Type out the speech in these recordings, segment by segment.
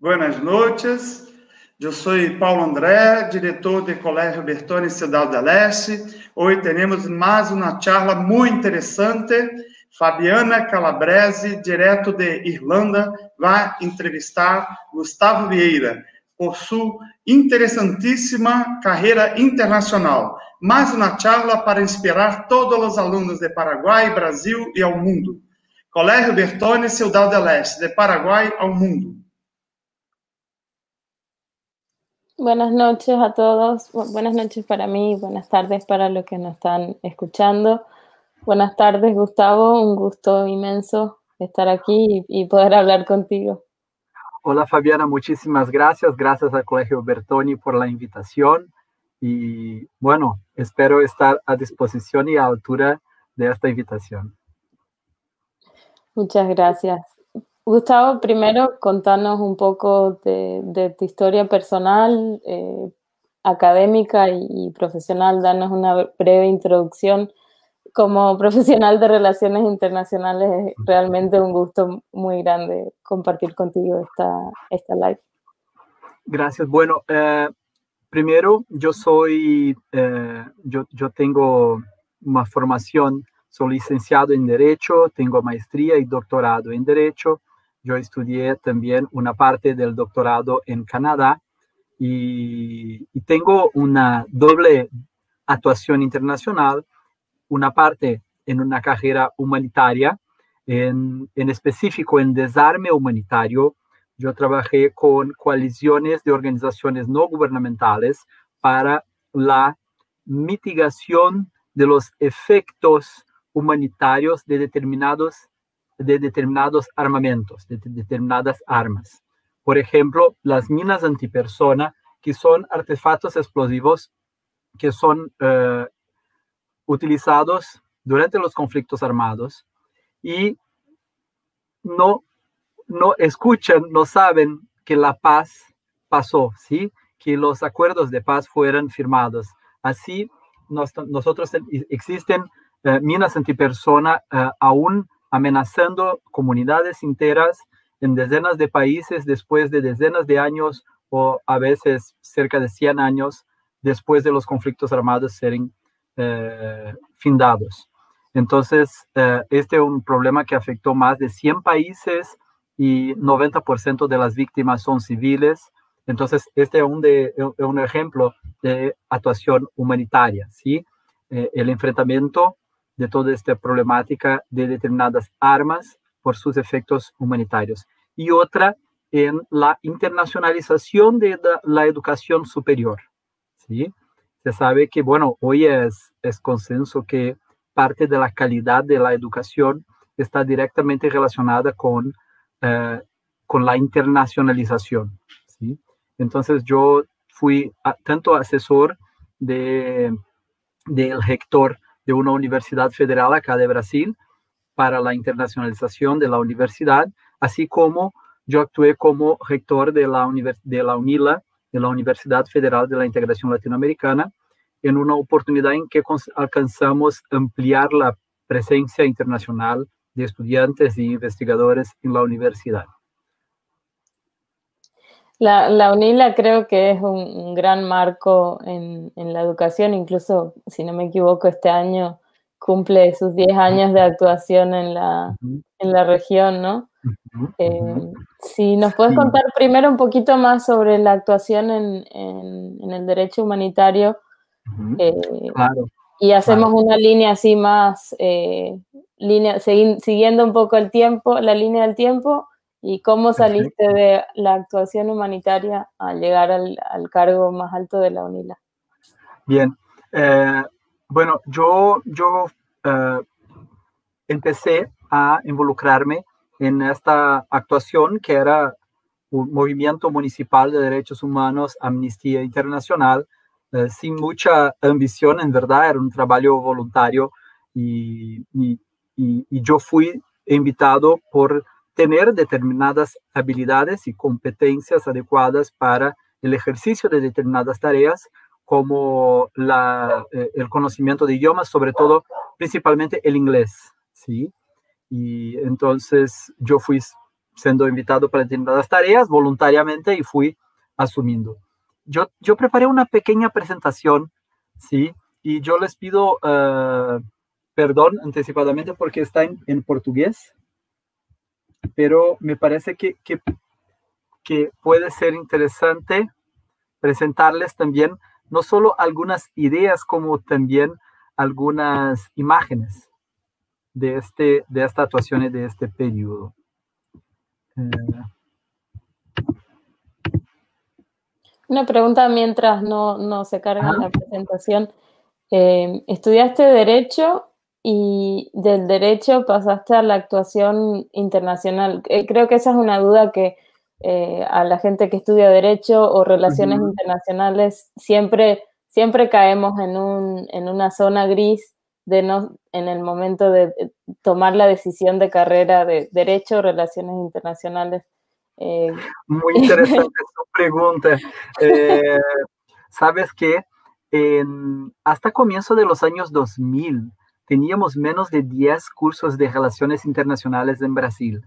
Buenas noches. Eu sou Paulo André, diretor do Colégio Bertone Cidade da Leste. Hoje teremos mais uma charla muito interessante. Fabiana Calabrese, direto de Irlanda, vai entrevistar Gustavo Vieira por sua interessantíssima carreira internacional. Mais uma charla para inspirar todos os alunos de Paraguai, Brasil e ao mundo. Colégio Bertone Cidade da Leste, de Paraguai ao mundo. Buenas noches a todos, buenas noches para mí, buenas tardes para los que nos están escuchando. Buenas tardes, Gustavo, un gusto inmenso estar aquí y, poder hablar contigo. Hola Fabiana, muchísimas gracias, gracias al Colegio Bertoni por la invitación y bueno, espero estar a disposición y a altura de esta invitación. Muchas gracias. Gustavo, primero contanos un poco de, tu historia personal, eh, académica y, profesional. Danos una breve introducción. Como profesional de relaciones internacionales es realmente un gusto muy grande compartir contigo esta, esta live. Gracias. Bueno, eh, primero yo soy, eh, yo, yo tengo una formación, soy licenciado en Derecho, tengo maestría y doctorado en Derecho yo estudié también una parte del doctorado en Canadá y, tengo una doble actuación internacional, una parte en una carrera humanitaria, en, en específico en desarme humanitario. Yo trabajé con coaliciones de organizaciones no gubernamentales para la mitigación de los efectos humanitarios de determinados de determinados armamentos, de determinadas armas. Por ejemplo, las minas antipersona, que son artefactos explosivos que son eh, utilizados durante los conflictos armados y no, no escuchan, no saben que la paz pasó, ¿sí? que los acuerdos de paz fueron firmados. Así, nosotros existen eh, minas antipersona uh, aún amenazando comunidades enteras en decenas de países después de decenas de años o a veces cerca de 100 años después de los conflictos armados serem eh, findados. Entonces, eh, este es un problema que afectó más de 100 países y 90% de las víctimas son civiles. Entonces, este es un, de, un ejemplo de actuación humanitaria, ¿sí? Eh, el enfrentamiento de toda esta problemática de determinadas armas por sus efectos humanitarios. Y otra en la internacionalización de la, educación superior. ¿sí? Se sabe que, bueno, hoy es, es consenso que parte de la calidad de la educación está directamente relacionada con, eh, con la internacionalización. ¿sí? Entonces yo fui tanto asesor de, del rector de una universidad federal acá de Brasil para la internacionalización de la universidad, así como yo actué como rector de la, de la UNILA, de la Universidad Federal de la Integración Latinoamericana, en una oportunidad en que alcanzamos ampliar la presencia internacional de estudiantes y investigadores en la universidad. La, UNILA creo que es un, gran marco en, la educación, incluso, si no me equivoco, este año cumple sus 10 años de actuación en la, en la región, ¿no? Eh, si nos puedes contar primero un poquito más sobre la actuación en, el derecho humanitario eh, y hacemos una línea así más, eh, línea, siguiendo un poco el tiempo, la línea del tiempo ¿Y cómo saliste de la actuación humanitaria al llegar al, cargo más alto de la UNILA? Bien, eh, bueno, yo, yo eh, empecé a involucrarme en esta actuación que era un movimiento municipal de derechos humanos, Amnistía Internacional, eh, sin mucha ambición, en verdad, era un trabajo voluntario y, y, y yo fui invitado por tener determinadas habilidades y competencias adecuadas para el ejercicio de determinadas tareas, como la, eh, el conocimiento de idiomas, sobre todo, principalmente el inglés, ¿sí? Y entonces yo fui siendo invitado para determinadas tareas voluntariamente y fui asumiendo. Yo, yo preparé una pequeña presentación, ¿sí? Y yo les pido uh, perdón anticipadamente porque está en, portugués, pero me parece que, que, que puede ser interesante presentarles también no solo algunas ideas, como también algunas imágenes de, este, de esta actuación y de este periodo. Una pregunta mientras no, no se carga la presentación. Eh, estudiaste Derecho y del Derecho pasaste a la actuación internacional. Eh, creo que esa es una duda que eh, a la gente que estudia Derecho o Relaciones Internacionales siempre, siempre caemos en, un, en una zona gris de no, en el momento de tomar la decisión de carrera de Derecho o Relaciones Internacionales. Eh, Muy interesante su pregunta. Eh, Sabes que hasta comienzo de los años 2000 teníamos menos de 10 cursos de relaciones internacionales en Brasil.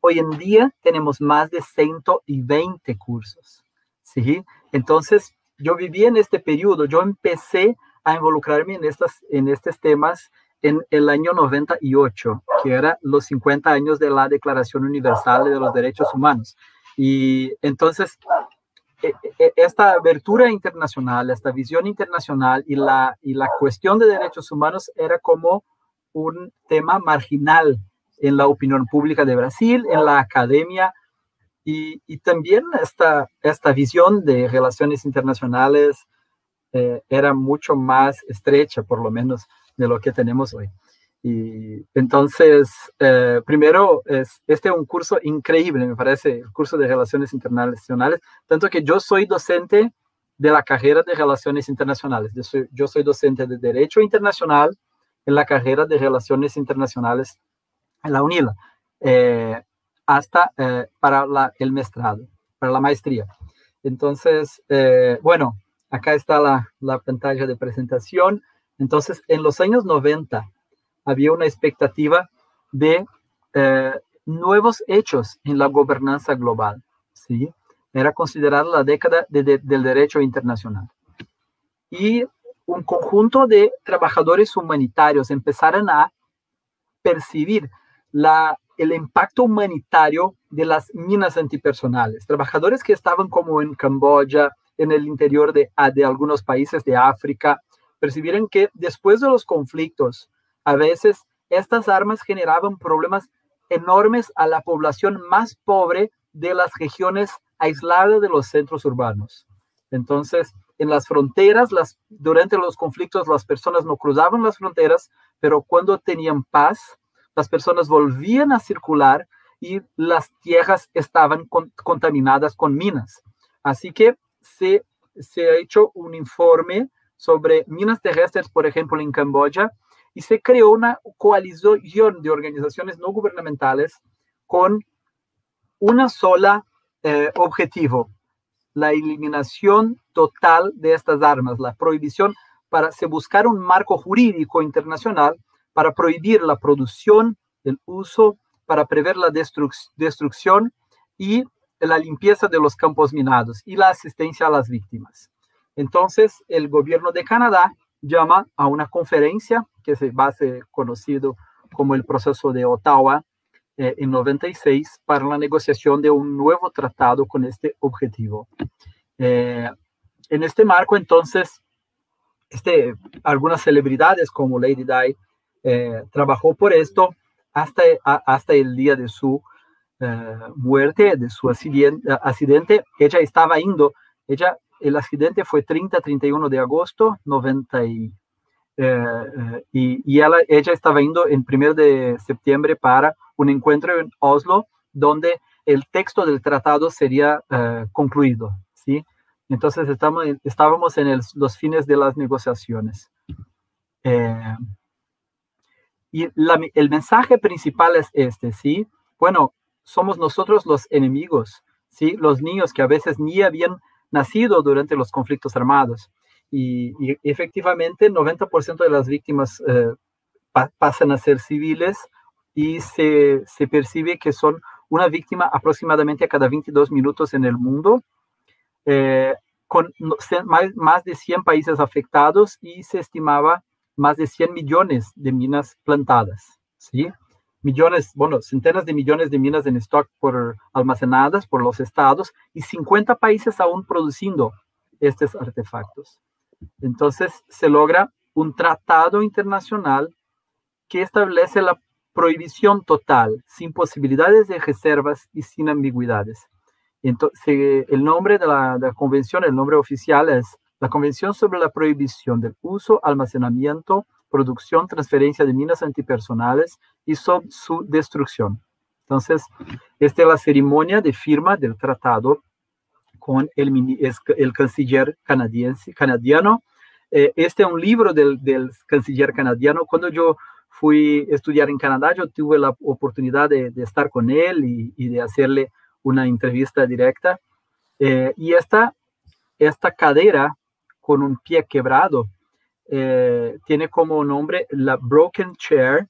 Hoy en día tenemos más de 120 cursos. ¿sí? Entonces, yo viví en este periodo, yo empecé a involucrarme en, estas, en estos temas en el año 98, que era los 50 años de la Declaración Universal de los Derechos Humanos. Y entonces, esta abertura internacional, esta visión internacional y la, y la cuestión de derechos humanos era como un tema marginal en la opinión pública de Brasil, en la academia, y, y también esta, esta visión de relaciones internacionales eh, era mucho más estrecha, por lo menos de lo que tenemos hoy. Y entonces, eh, primero, es, este es un curso increíble, me parece, el curso de Relaciones Internacionales, tanto que yo soy docente de la carrera de Relaciones Internacionales. Yo soy, yo soy docente de Derecho Internacional en la carrera de Relaciones Internacionales en la UNILA, eh, hasta eh, para la, el maestrado, para la maestría. Entonces, bueno, acá está la, la pantalla de presentación. Entonces, en los años 90 había una expectativa de eh, nuevos hechos en la gobernanza global. ¿sí? Era considerada la década del derecho internacional. Y un conjunto de trabajadores humanitarios empezaron a percibir la, el impacto humanitario de las minas antipersonales. Trabajadores que estaban como en Camboya, en el interior de, de algunos países de África, percibieron que después de los conflictos, a veces estas armas generaban problemas enormes a la población más pobre de las regiones aisladas de los centros urbanos. Entonces, en las fronteras, durante los conflictos, las personas no cruzaban las fronteras, pero cuando tenían paz, las personas volvían a circular y las tierras estaban contaminadas con minas. Así que se ha hecho un informe sobre minas terrestres, por ejemplo, en Camboya, y se creó una coalición de organizaciones no gubernamentales con una sola eh, objetivo, la eliminación total de estas armas, la prohibición para se buscar un marco jurídico internacional para prohibir la producción, el uso, para prever la destrucción y la limpieza de los campos minados y la asistencia a las víctimas. Entonces, el gobierno de Canadá llama a una conferencia que se va a ser conocido como el proceso de Ottawa eh, en 96 para la negociación de un nuevo tratado con este objetivo. Eh, en este marco, entonces, este, algunas celebridades como Lady Di eh, trabajó por esto hasta, hasta el día de su muerte, de su accidente, accidente. Ella estaba indo, ella el accidente fue 30-31 de agosto 90 y, eh, y, ella, ella, estaba yendo en 1 de septiembre para un encuentro en Oslo donde el texto del tratado sería eh, concluido, ¿sí? Entonces estamos, estábamos en los fines de las negociaciones. Eh, y el mensaje principal es este, ¿sí? Bueno, somos nosotros los enemigos, ¿sí? Los niños que a veces ni habían nacido durante los conflictos armados. Y, efectivamente, 90% de las víctimas eh, pasan a ser civiles y se, se, percibe que son una víctima aproximadamente a cada 22 minutos en el mundo, eh, con más, de 100 países afectados y se estimaba más de 100 millones de minas plantadas, ¿sí? Millones, bueno, centenas de millones de minas en stock por almacenadas por los estados y 50 países aún produciendo estos artefactos. Entonces se logra un tratado internacional que establece la prohibición total, sin posibilidades de reservas y sin ambigüedades. Entonces, el nombre de la, convención, el nombre oficial es la Convención sobre la Prohibición del Uso, Almacenamiento, Producción, Transferencia de Minas Antipersonales y su, su destrucción. Entonces, esta es la ceremonia de firma del tratado con el, el canciller canadiense, canadiano. Eh, este es un libro del, del canciller canadiano. Cuando yo fui a estudiar en Canadá, yo tuve la oportunidad de, estar con él y, de hacerle una entrevista directa. Eh, y esta, esta cadera con un pie quebrado eh, tiene como nombre la Broken Chair,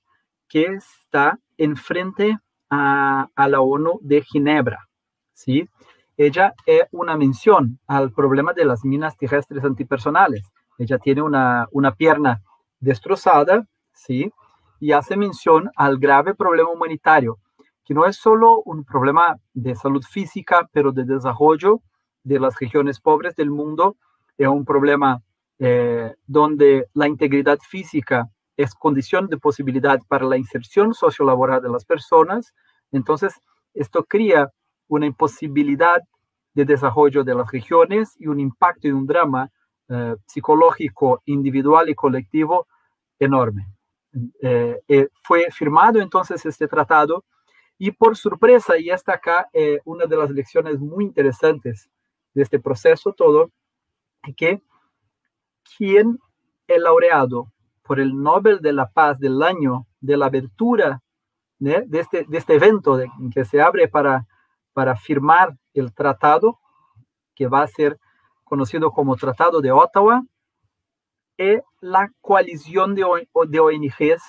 que está enfrente a, a la ONU de Ginebra. ¿sí? Ella es una mención al problema de las minas terrestres antipersonales. Ella tiene una, una pierna destrozada, ¿sí? y hace mención al grave problema humanitario, que no es solo un problema de salud física, pero de desarrollo de las regiones pobres del mundo, es un problema eh, donde la integridad física es condición de posibilidad para la inserción sociolaboral de las personas. Entonces, esto crea una imposibilidad de desarrollo de las regiones y un impacto y un drama eh, psicológico individual y colectivo enorme. Eh, eh, fue firmado entonces este tratado y por sorpresa, y hasta acá una de las lecciones muy interesantes de este proceso todo, que quien es laureado por el Nobel de la Paz del año de la abertura de, este, de este evento de, que se abre para, para firmar el tratado, que va a ser conocido como Tratado de Ottawa, es la coalición de, ONGs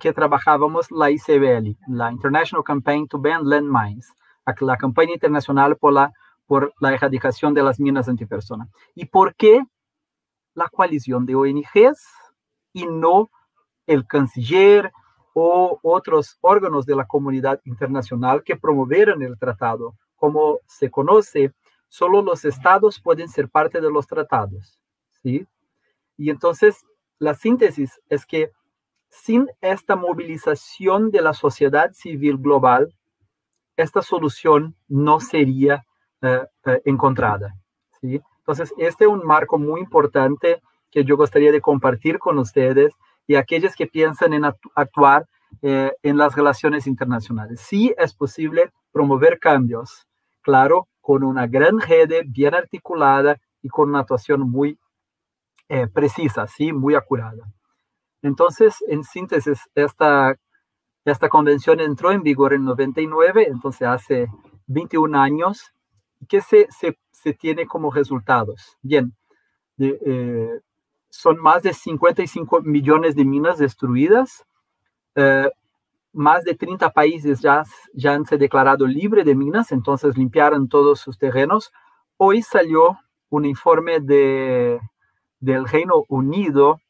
que trabajábamos, la ICBL, la International Campaign to Ban Landmines, la campaña internacional por la, por la erradicación de las minas antipersona. ¿Y por qué la coalición de ONGs y no el canciller o otros órganos de la comunidad internacional que promovieron el tratado? Como se conoce, solo los estados pueden ser parte de los tratados. ¿sí? Y entonces la síntesis es que sin esta movilización de la sociedad civil global, esta solución no sería eh, eh, encontrada. ¿sí? Entonces, este es un marco muy importante que yo gustaría de compartir con ustedes y aquellos que piensan en actuar eh, en las relaciones internacionales. Sí es posible promover cambios, claro, con una gran red bien articulada y con una actuación muy eh, precisa, ¿sí? muy acurada. Entonces, en síntesis, esta, esta convención entró en vigor en 99, entonces hace 21 años. ¿Qué se, se, se tiene como resultados? Bien, eh, son más de 55 millones de minas destruidas. Eh, más de 30 países ya, ya han se declarado libre de minas, entonces limpiaron todos sus terrenos. Hoy salió un informe de del Reino Unido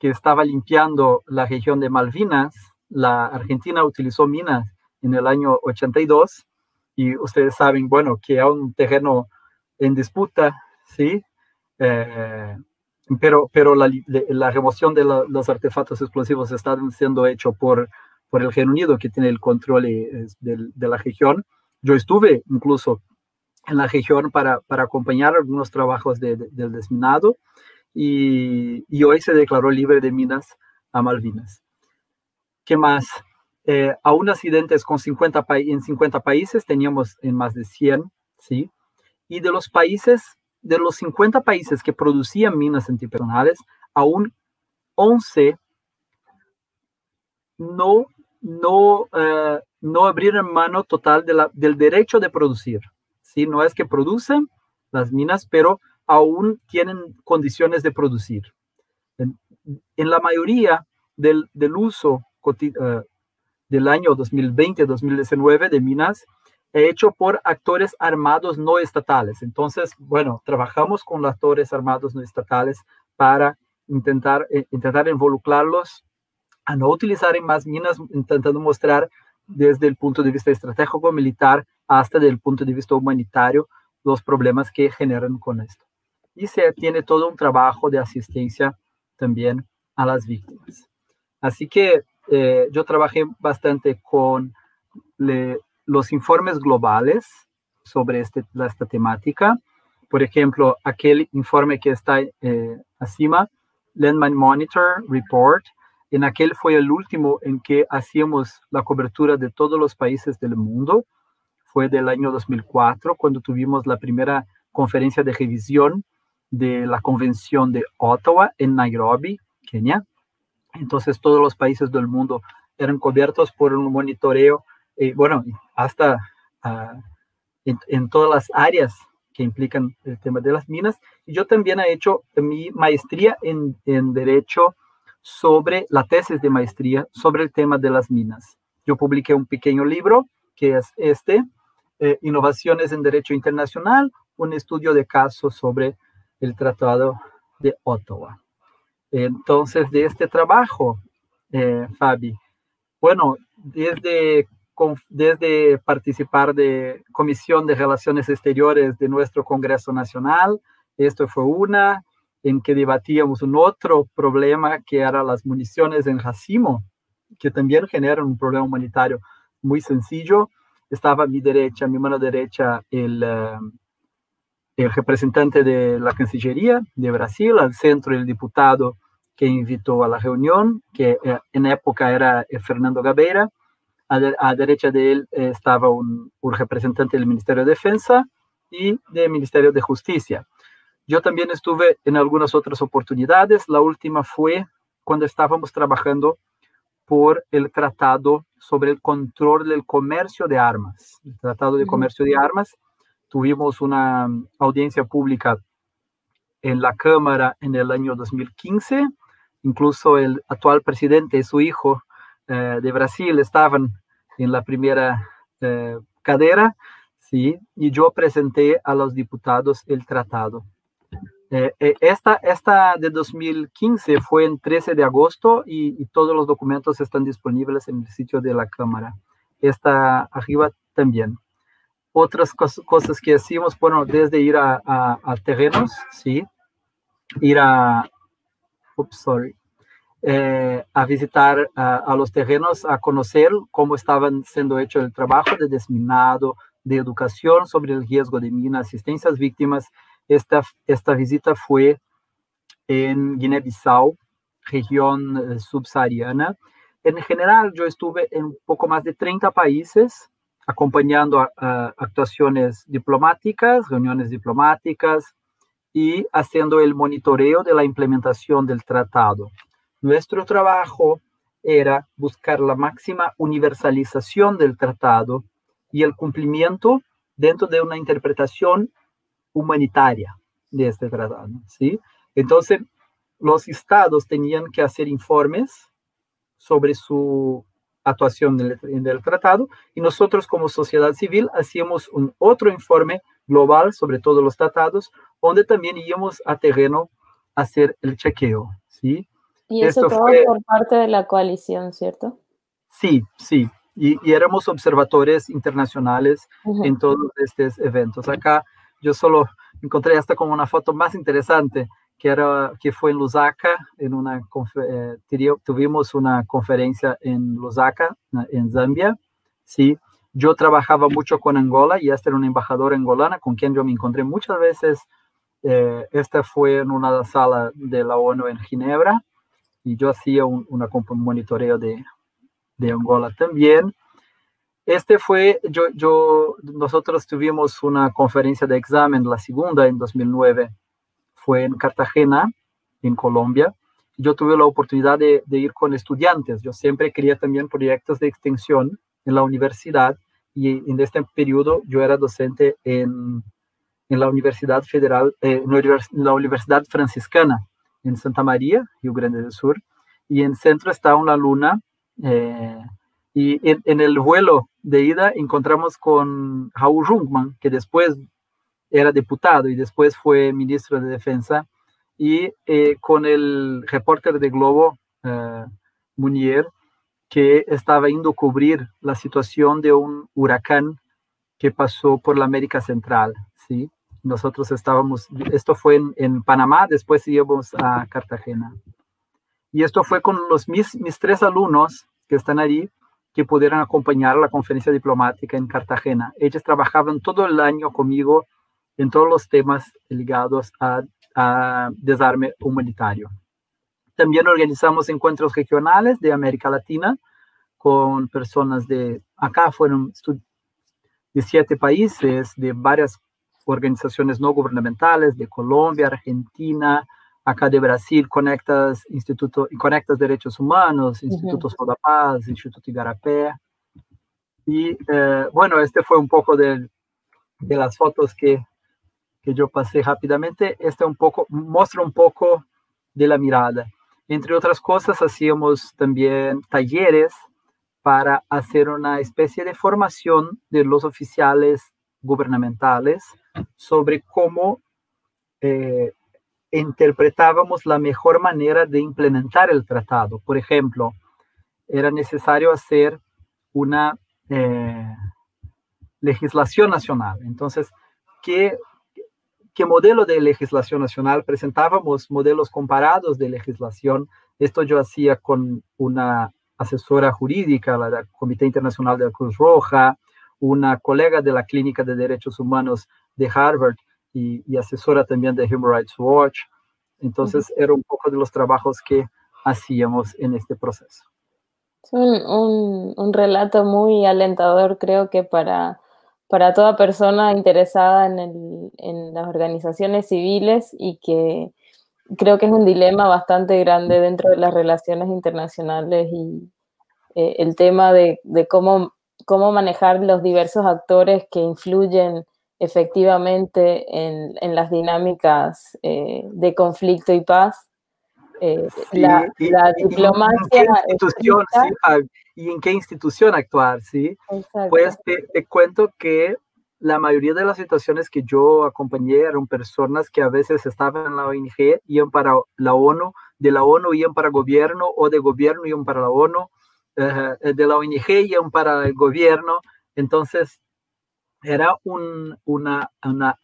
que estaba limpiando la región de Malvinas. La Argentina utilizó minas en el año 82 y ustedes saben, bueno, que hay un terreno en disputa, ¿sí? Eh, pero pero la, la remoción de los artefactos explosivos está siendo hecho por, por el Reino Unido, que tiene el control eh, de, de la región. Yo estuve incluso en la región para, para acompañar algunos trabajos de, del desminado y, hoy se declaró libre de minas a Malvinas. ¿Qué más? Eh, aún accidentes con 50 en 50 países, teníamos en más de 100, ¿sí? Y de los países, de los 50 países que producían minas antipersonales, aún 11 no, no, eh, no abrieron mano total de del derecho de producir, ¿sí? No es que producen las minas, pero aún tienen condiciones de producir. En, la mayoría del, uso uh, del año 2020-2019 de minas, hecho por actores armados no estatales. Entonces, bueno, trabajamos con actores armados no estatales para intentar, eh, intentar involucrarlos a no utilizar más minas, intentando mostrar desde el punto de vista estratégico militar hasta el punto de vista humanitario los problemas que generan con esto. Y se tiene todo un trabajo de asistencia también a las víctimas. Así que eh, yo trabajé bastante con los informes globales sobre este, esta temática. Por ejemplo, aquel informe que está eh, Landmine Monitor Report, en aquel fue el último en que hacíamos la cobertura de todos los países del mundo. Fue del año 2004, cuando tuvimos la primera conferencia de revisión de la Convención de Ottawa en Nairobi, Kenia. Entonces todos los países del mundo eran cubiertos por un monitoreo, eh, bueno, hasta uh, en, todas las áreas que implican el tema de las minas. Y yo también he hecho mi maestría en, en Derecho sobre la tesis de maestría sobre el tema de las minas. Yo publiqué un pequeño libro que es este, eh, Innovaciones en Derecho Internacional, un estudio de casos sobre el Tratado de Ottawa. Entonces, de este trabajo, eh, Fabi, bueno, desde, desde participar de Comisión de Relaciones Exteriores de nuestro Congreso Nacional, esto fue una, en que debatíamos un otro problema que era las municiones en racimo, que también generan un problema humanitario muy sencillo. Estaba a mi derecha, a mi mano derecha, el, eh, el representante de la Cancillería de Brasil, al centro el diputado que invitó a la reunión, que eh, en época era eh, Fernando Gabeira. A, a derecha de él estaba un, un representante del Ministerio de Defensa y del Ministerio de Justicia. Yo también estuve en algunas otras oportunidades. La última fue cuando estábamos trabajando por el tratado sobre el control del comercio de armas, el tratado de comercio de armas. Tuvimos una audiencia pública en la Cámara en el año 2015. Incluso el actual presidente y su hijo eh, de Brasil estaban en la primera eh, cadera, ¿sí? y yo presenté a los diputados el tratado. Eh, eh, esta, esta de 2015 fue en 13 de agosto y, todos los documentos están disponibles en el sitio de la Cámara. Esta arriba también. Otras cosas que hacemos, bueno, desde ir a, terrenos, ¿sí? Ir a, sorry, eh, a visitar a, los terrenos, a conocer cómo estaban siendo hecho el trabajo de desminado, de educación sobre el riesgo de mina, asistencia a las víctimas, esta, esta visita fue en Guinea-Bissau, región eh, subsahariana. En general, yo estuve en un poco más de 30 países acompañando actuaciones diplomáticas, reuniones diplomáticas y haciendo el monitoreo de la implementación del tratado. Nuestro trabajo era buscar la máxima universalización del tratado y el cumplimiento dentro de una interpretación humanitaria de este tratado, ¿sí? Entonces, los estados tenían que hacer informes sobre su actuación en el, tratado y nosotros como sociedad civil hacíamos un otro informe global sobre todos los tratados, donde también íbamos a terreno a hacer el chequeo, ¿sí? Y eso todo por parte de la coalición, ¿cierto? Sí, sí. Y, éramos observadores internacionales en todos estos eventos. Acá yo solo encontré hasta como una foto más interesante, que, era, que fue en Lusaka, en una, eh, tuvimos una conferencia en Lusaka, en Zambia, ¿sí? Yo trabajaba mucho con Angola y esta era una embajadora angolana con quien yo me encontré muchas veces. Eh, esta fue en una sala de la ONU en Ginebra y yo hacía un, una, un monitoreo de, de Angola también. Este fue, yo, nosotros tuvimos una conferencia de examen, la segunda en 2009, fue en Cartagena, en Colombia. Yo tuve la oportunidad de, ir con estudiantes. Yo siempre quería también proyectos de extensión en la universidad y en este periodo yo era docente en, en la Universidad Federal, eh, en la Universidad Franciscana en Santa María, Río Grande del Sur. Y en centro está una luna. Eh, Y en, el vuelo de ida encontramos con Raúl Jungmann, que después era diputado y después fue ministro de Defensa, y eh, con el reporter de Globo, Munier, que estaba indo a cubrir la situación de un huracán que pasó por la América Central, ¿sí? Nosotros estábamos, esto fue en, en Panamá, después íbamos a Cartagena. Y esto fue con los mis, mis tres alumnos que están allí, que pudieron acompañar la conferencia diplomática en Cartagena. Ellos trabajaban todo el año conmigo en todos los temas ligados a, a desarme humanitario. También organizamos encuentros regionales de América Latina con personas de, acá fueron de siete países, de varias organizaciones no gubernamentales, de Colombia, Argentina, acá de Brasil, Conectas, Instituto, Conectas Derechos Humanos, Instituto uh -huh. Paz, Instituto Igarapé. Y eh, bueno, este fue un poco de, de las fotos que, que yo pasé rápidamente. Este un poco, muestra un poco de la mirada. Entre otras cosas, hacíamos también talleres para hacer una especie de formación de los oficiales gubernamentales sobre cómo eh, interpretábamos la mejor manera de implementar el tratado. Por ejemplo, era necesario hacer una eh, legislación nacional. Entonces, ¿qué, ¿qué modelo de legislación nacional? Presentábamos modelos comparados de legislación. Esto yo hacía con una asesora jurídica, la del Comité Internacional de la Cruz Roja, una colega de la Clínica de Derechos Humanos de Harvard, y, asesora también de Human Rights Watch. Entonces, era un poco de los trabajos que hacíamos en este proceso. Es un, un, relato muy alentador, creo que para, para toda persona interesada en, el, las organizaciones civiles y que creo que es un dilema bastante grande dentro de las relaciones internacionales y eh, el tema de, cómo, manejar los diversos actores que influyen efectivamente en, en las dinámicas eh, de conflicto y paz. Eh, sí, la, y, la, diplomacia. ¿Y, institución, sí, ¿Y en qué institución actuar? ¿sí? Exacto. Pues te, te, cuento que la mayoría de las situaciones que yo acompañé eran personas que a veces estaban en la ONG, iban para la ONU, de la ONU iban para gobierno, o de gobierno iban para la ONU, uh, de la ONG iban para el gobierno. Entonces, era un, una, una,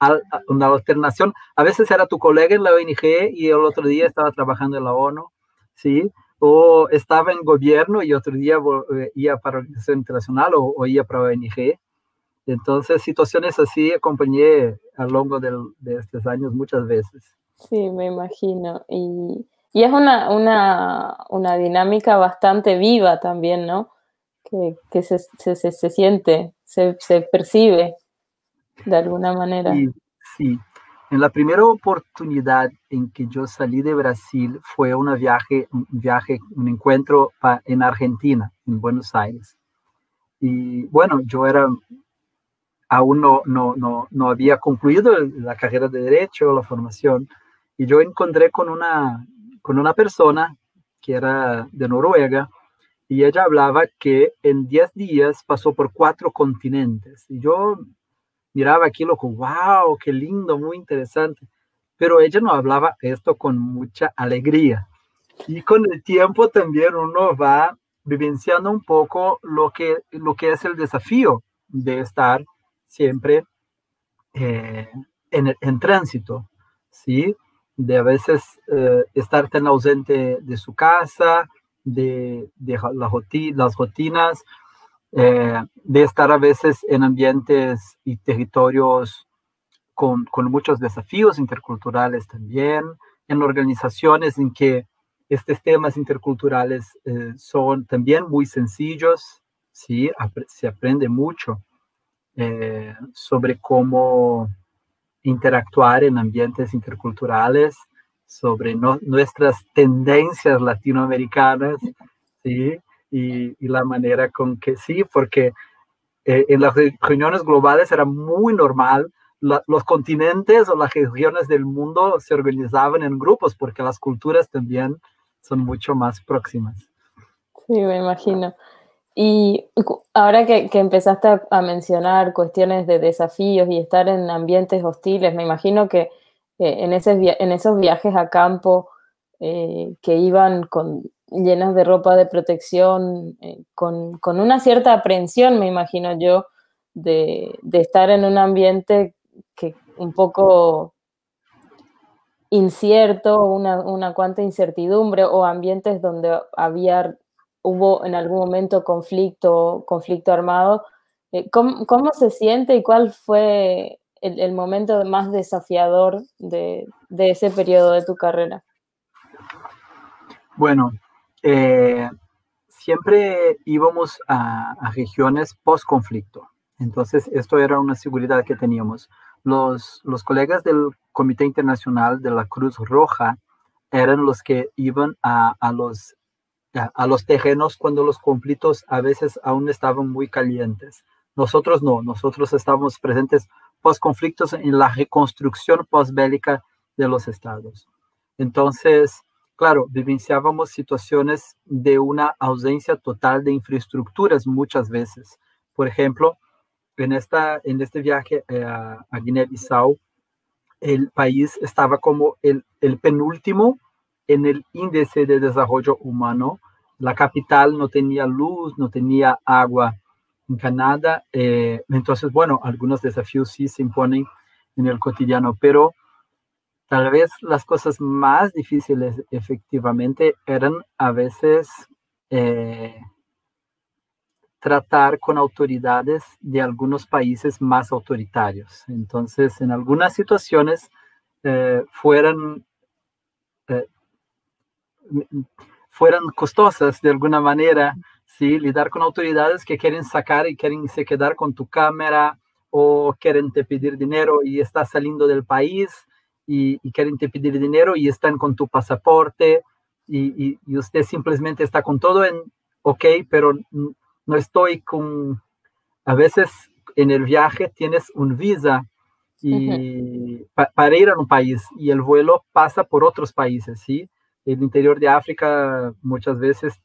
una, alternación. A veces era tu colega en la ONG y el otro día estaba trabajando en la ONU, ¿sí? O estaba en gobierno y otro día eh, iba para organización internacional o, o iba para ONG. Entonces, situaciones así acompañé a lo largo de, de estos años muchas veces. Sí, me imagino. Y, y es una, una, una dinámica bastante viva también, ¿no? Que, que se, se, se, siente se, se percibe de alguna manera. Sí, sí, En la primera oportunidad en que yo salí de Brasil fue una viaje, un viaje, un encuentro en Argentina, en Buenos Aires. Y bueno, yo era, aún no, no, no, no había concluido la carrera de Derecho, la formación, y yo encontré con una, con una persona que era de Noruega, y ella hablaba que en 10 días pasó por cuatro continentes. Y yo miraba aquí loco, wow, qué lindo, muy interesante. Pero ella no hablaba esto con mucha alegría. Y con el tiempo también uno va vivenciando un poco lo que, lo que es el desafío de estar siempre eh, en, en, tránsito, ¿sí? De a veces eh, estar tan ausente de su casa, de, las rutinas, eh, de estar a veces en ambientes y territorios con, con, muchos desafíos interculturales también, en organizaciones en que estos temas interculturales eh, son también muy sencillos, ¿sí? se aprende mucho eh, sobre cómo interactuar en ambientes interculturales sobre no, nuestras tendencias latinoamericanas, ¿sí? Y, y, la manera con que sí, porque eh, en las reuniones globales era muy normal, la, los continentes o las regiones del mundo se organizaban en grupos porque las culturas también son mucho más próximas. Sí, me imagino. Y ahora que, empezaste a, mencionar cuestiones de desafíos y estar en ambientes hostiles, me imagino que eh, en, en esos viajes a campo eh, que iban con, llenas de ropa de protección, eh, con, una cierta aprensión, me imagino yo, de, estar en un ambiente que un poco incierto, una, una cuanta incertidumbre o ambientes donde había hubo en algún momento conflicto, conflicto armado. Eh, ¿Cómo, se siente y cuál fue el, momento más desafiador de, ese periodo de tu carrera? Bueno, eh, siempre íbamos a, regiones post-conflicto. Entonces, esto era una seguridad que teníamos. Los, los colegas del Comité Internacional de la Cruz Roja eran los que iban a, a los a los terrenos cuando los conflictos a veces aún estaban muy calientes. Nosotros no, nosotros estábamos presentes post conflictos en la reconstrucción postbélica de los estados. Entonces, claro, vivenciábamos situaciones de una ausencia total de infraestructuras muchas veces. Por ejemplo, en, esta, en este viaje eh, a, Guinea-Bissau, el país estaba como el, el penúltimo en el índice de desarrollo humano. La capital no tenía luz, no tenía agua en Canadá. Eh, entonces, bueno, algunos desafíos sí se imponen en el cotidiano, pero tal vez las cosas más difíciles efectivamente eran a veces eh, tratar con autoridades de algunos países más autoritarios. Entonces, en algunas situaciones eh, fueran fueran costosas de alguna manera, ¿sí? Lidar con autoridades que quieren sacar y quieren se quedar con tu cámara o quieren te pedir dinero y estás saliendo del país y, quieren te pedir dinero y están con tu pasaporte y, y, usted simplemente está con todo en ok, pero no estoy con, a veces en el viaje tienes un visa y para ir a un país y el vuelo pasa por otros países, ¿sí? el interior de África muchas veces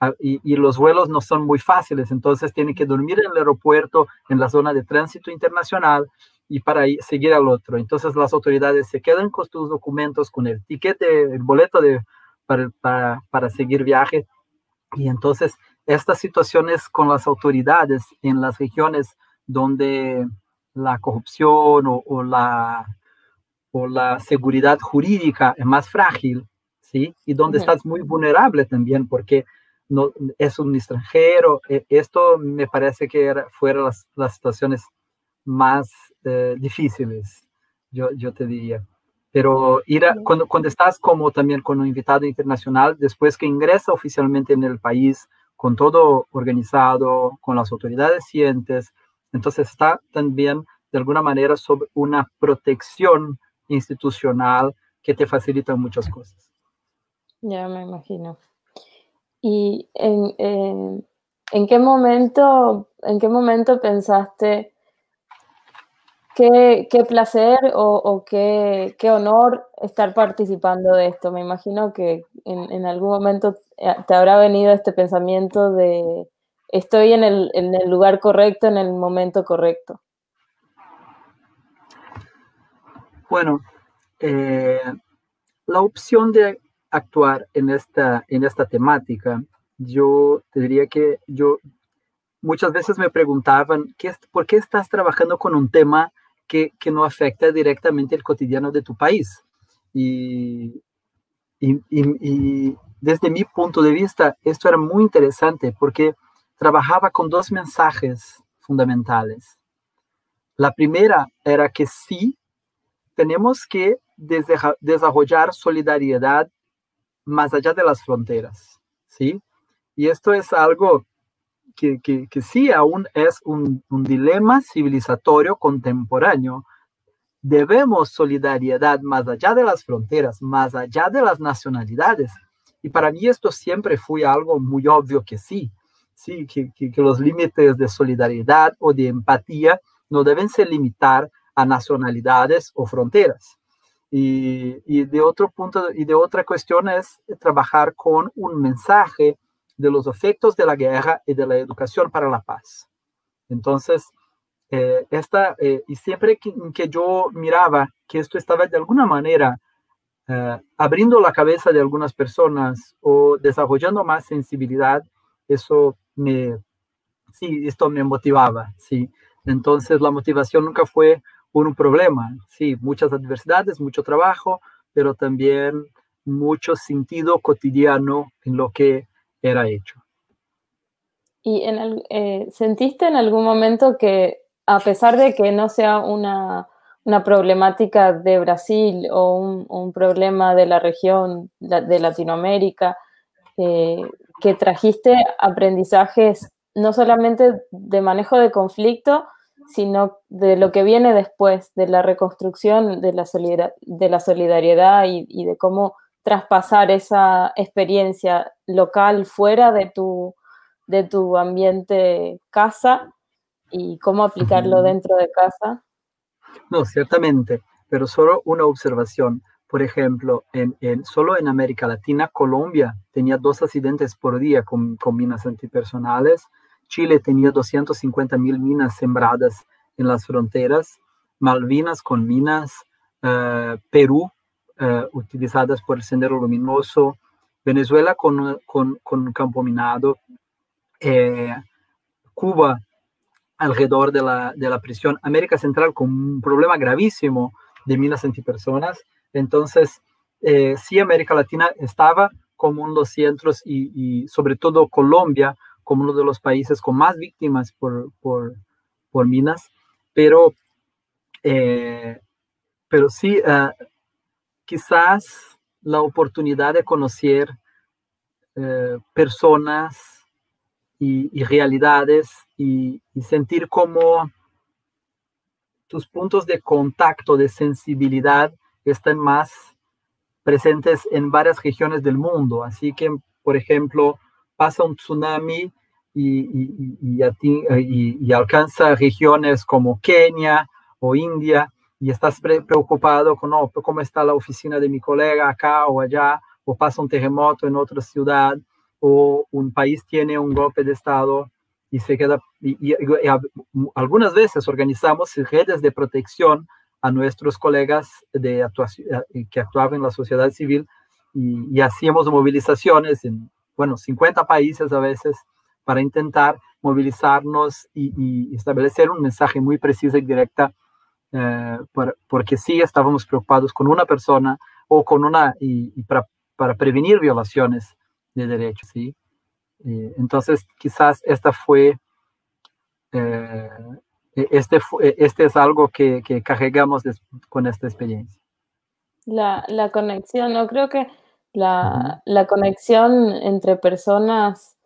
ah, y, los vuelos no son muy fáciles, entonces tienen que dormir en el aeropuerto, en la zona de tránsito internacional y para seguir al otro. Entonces las autoridades se quedan con tus documentos, con el tiquete, el boleto de, para, para, para seguir viaje. Y entonces estas situaciones con las autoridades en las regiones donde la corrupción o, o la, o la seguridad jurídica es más frágil, y donde estás muy vulnerable también porque no, es un extranjero. E, esto me parece que era, fueron las, las situaciones más eh, difíciles, yo, yo te diría. Pero ir cuando, cuando estás como también con un invitado internacional, después que ingresa oficialmente en el país, con todo organizado, con las autoridades cientes, entonces está también de alguna manera sobre una protección institucional que te facilita muchas cosas. Ya me imagino. ¿Y en, qué momento, en qué momento pensaste qué, placer o, qué, honor estar participando de esto? Me imagino que en, algún momento eh, te habrá venido este pensamiento de estoy en el, lugar correcto, en el momento correcto. Bueno, eh, la opción de actuar en esta, en esta temática, yo te diría que yo muchas veces me preguntaban, ¿qué, ¿por qué estás trabajando con un tema que, que, no afecta directamente el cotidiano de tu país? Y, y, y, desde mi punto de vista, esto era muy interesante porque trabajaba con dos mensajes fundamentales. La primera era que sí, tenemos que desarrollar solidaridad más allá de las fronteras, ¿sí? Y esto es algo que, que, sí aún es un, un, dilema civilizatorio contemporáneo. Debemos solidaridad más allá de las fronteras, más allá de las nacionalidades. Y para mí esto siempre fue algo muy obvio que sí, sí, que, que, que los límites de solidaridad o de empatía no deben se limitar a nacionalidades o fronteras. Y, de otro punto, y de otra cuestión es trabajar con un mensaje de los efectos de la guerra y de la educación para la paz. Entonces, eh, esta, eh, y siempre que, yo miraba que esto estaba de alguna manera eh, abriendo la cabeza de algunas personas o desarrollando más sensibilidad, eso me, sí, esto me motivaba, sí. Entonces la motivación nunca fue un problema, sí, muchas adversidades, mucho trabajo, pero también mucho sentido cotidiano en lo que era hecho. ¿Y en el, eh, sentiste en algún momento que, a pesar de que no sea una, una problemática de Brasil o un, un, problema de la región de Latinoamérica, eh, que trajiste aprendizajes no solamente de manejo de conflicto, sino de lo que viene después, de la reconstrucción de la, de la solidaridad y, y de cómo traspasar esa experiencia local fuera de tu, de tu ambiente casa y cómo aplicarlo dentro de casa? No, ciertamente, pero solo una observación. Por ejemplo, en, en, solo en América Latina, Colombia tenía dos accidentes por día con, con minas antipersonales. Chile tenía 250 mil minas sembradas en las fronteras. Malvinas con minas. Uh, Perú uh, utilizadas por el Sendero Luminoso, Venezuela con, con, campo minado, eh, Cuba alrededor de la, de la prisión, América Central con un problema gravísimo de minas antipersonas. Entonces, eh, sí, América Latina estaba como uno de centros y, sobre todo Colombia como uno de los países con más víctimas por, por, por minas, pero, eh, pero sí, uh, quizás la oportunidad de conocer eh, personas y, realidades y, sentir como tus puntos de contacto, de sensibilidad, están más presentes en varias regiones del mundo. Así que, por ejemplo, pasa un tsunami y, y alcanza regiones como Kenia o India, y estás preocupado con oh, cómo está la oficina de mi colega acá o allá, o pasa un terremoto en otra ciudad, o un país tiene un golpe de Estado y se queda, y, algunas veces organizamos redes de protección a nuestros colegas de actuación, eh, que actuaban en la sociedad civil y hacíamos movilizaciones en, bueno, 50 países a veces para intentar movilizarnos y, y establecer un mensaje muy preciso y directa eh, por, porque sí estábamos preocupados con una persona o con una, y, y para, para, prevenir violaciones de derechos, ¿sí? Eh, entonces, quizás esta fue, eh, este, fue, este es algo que, que cargamos con esta experiencia. La, la conexión, no creo que la, la conexión entre personas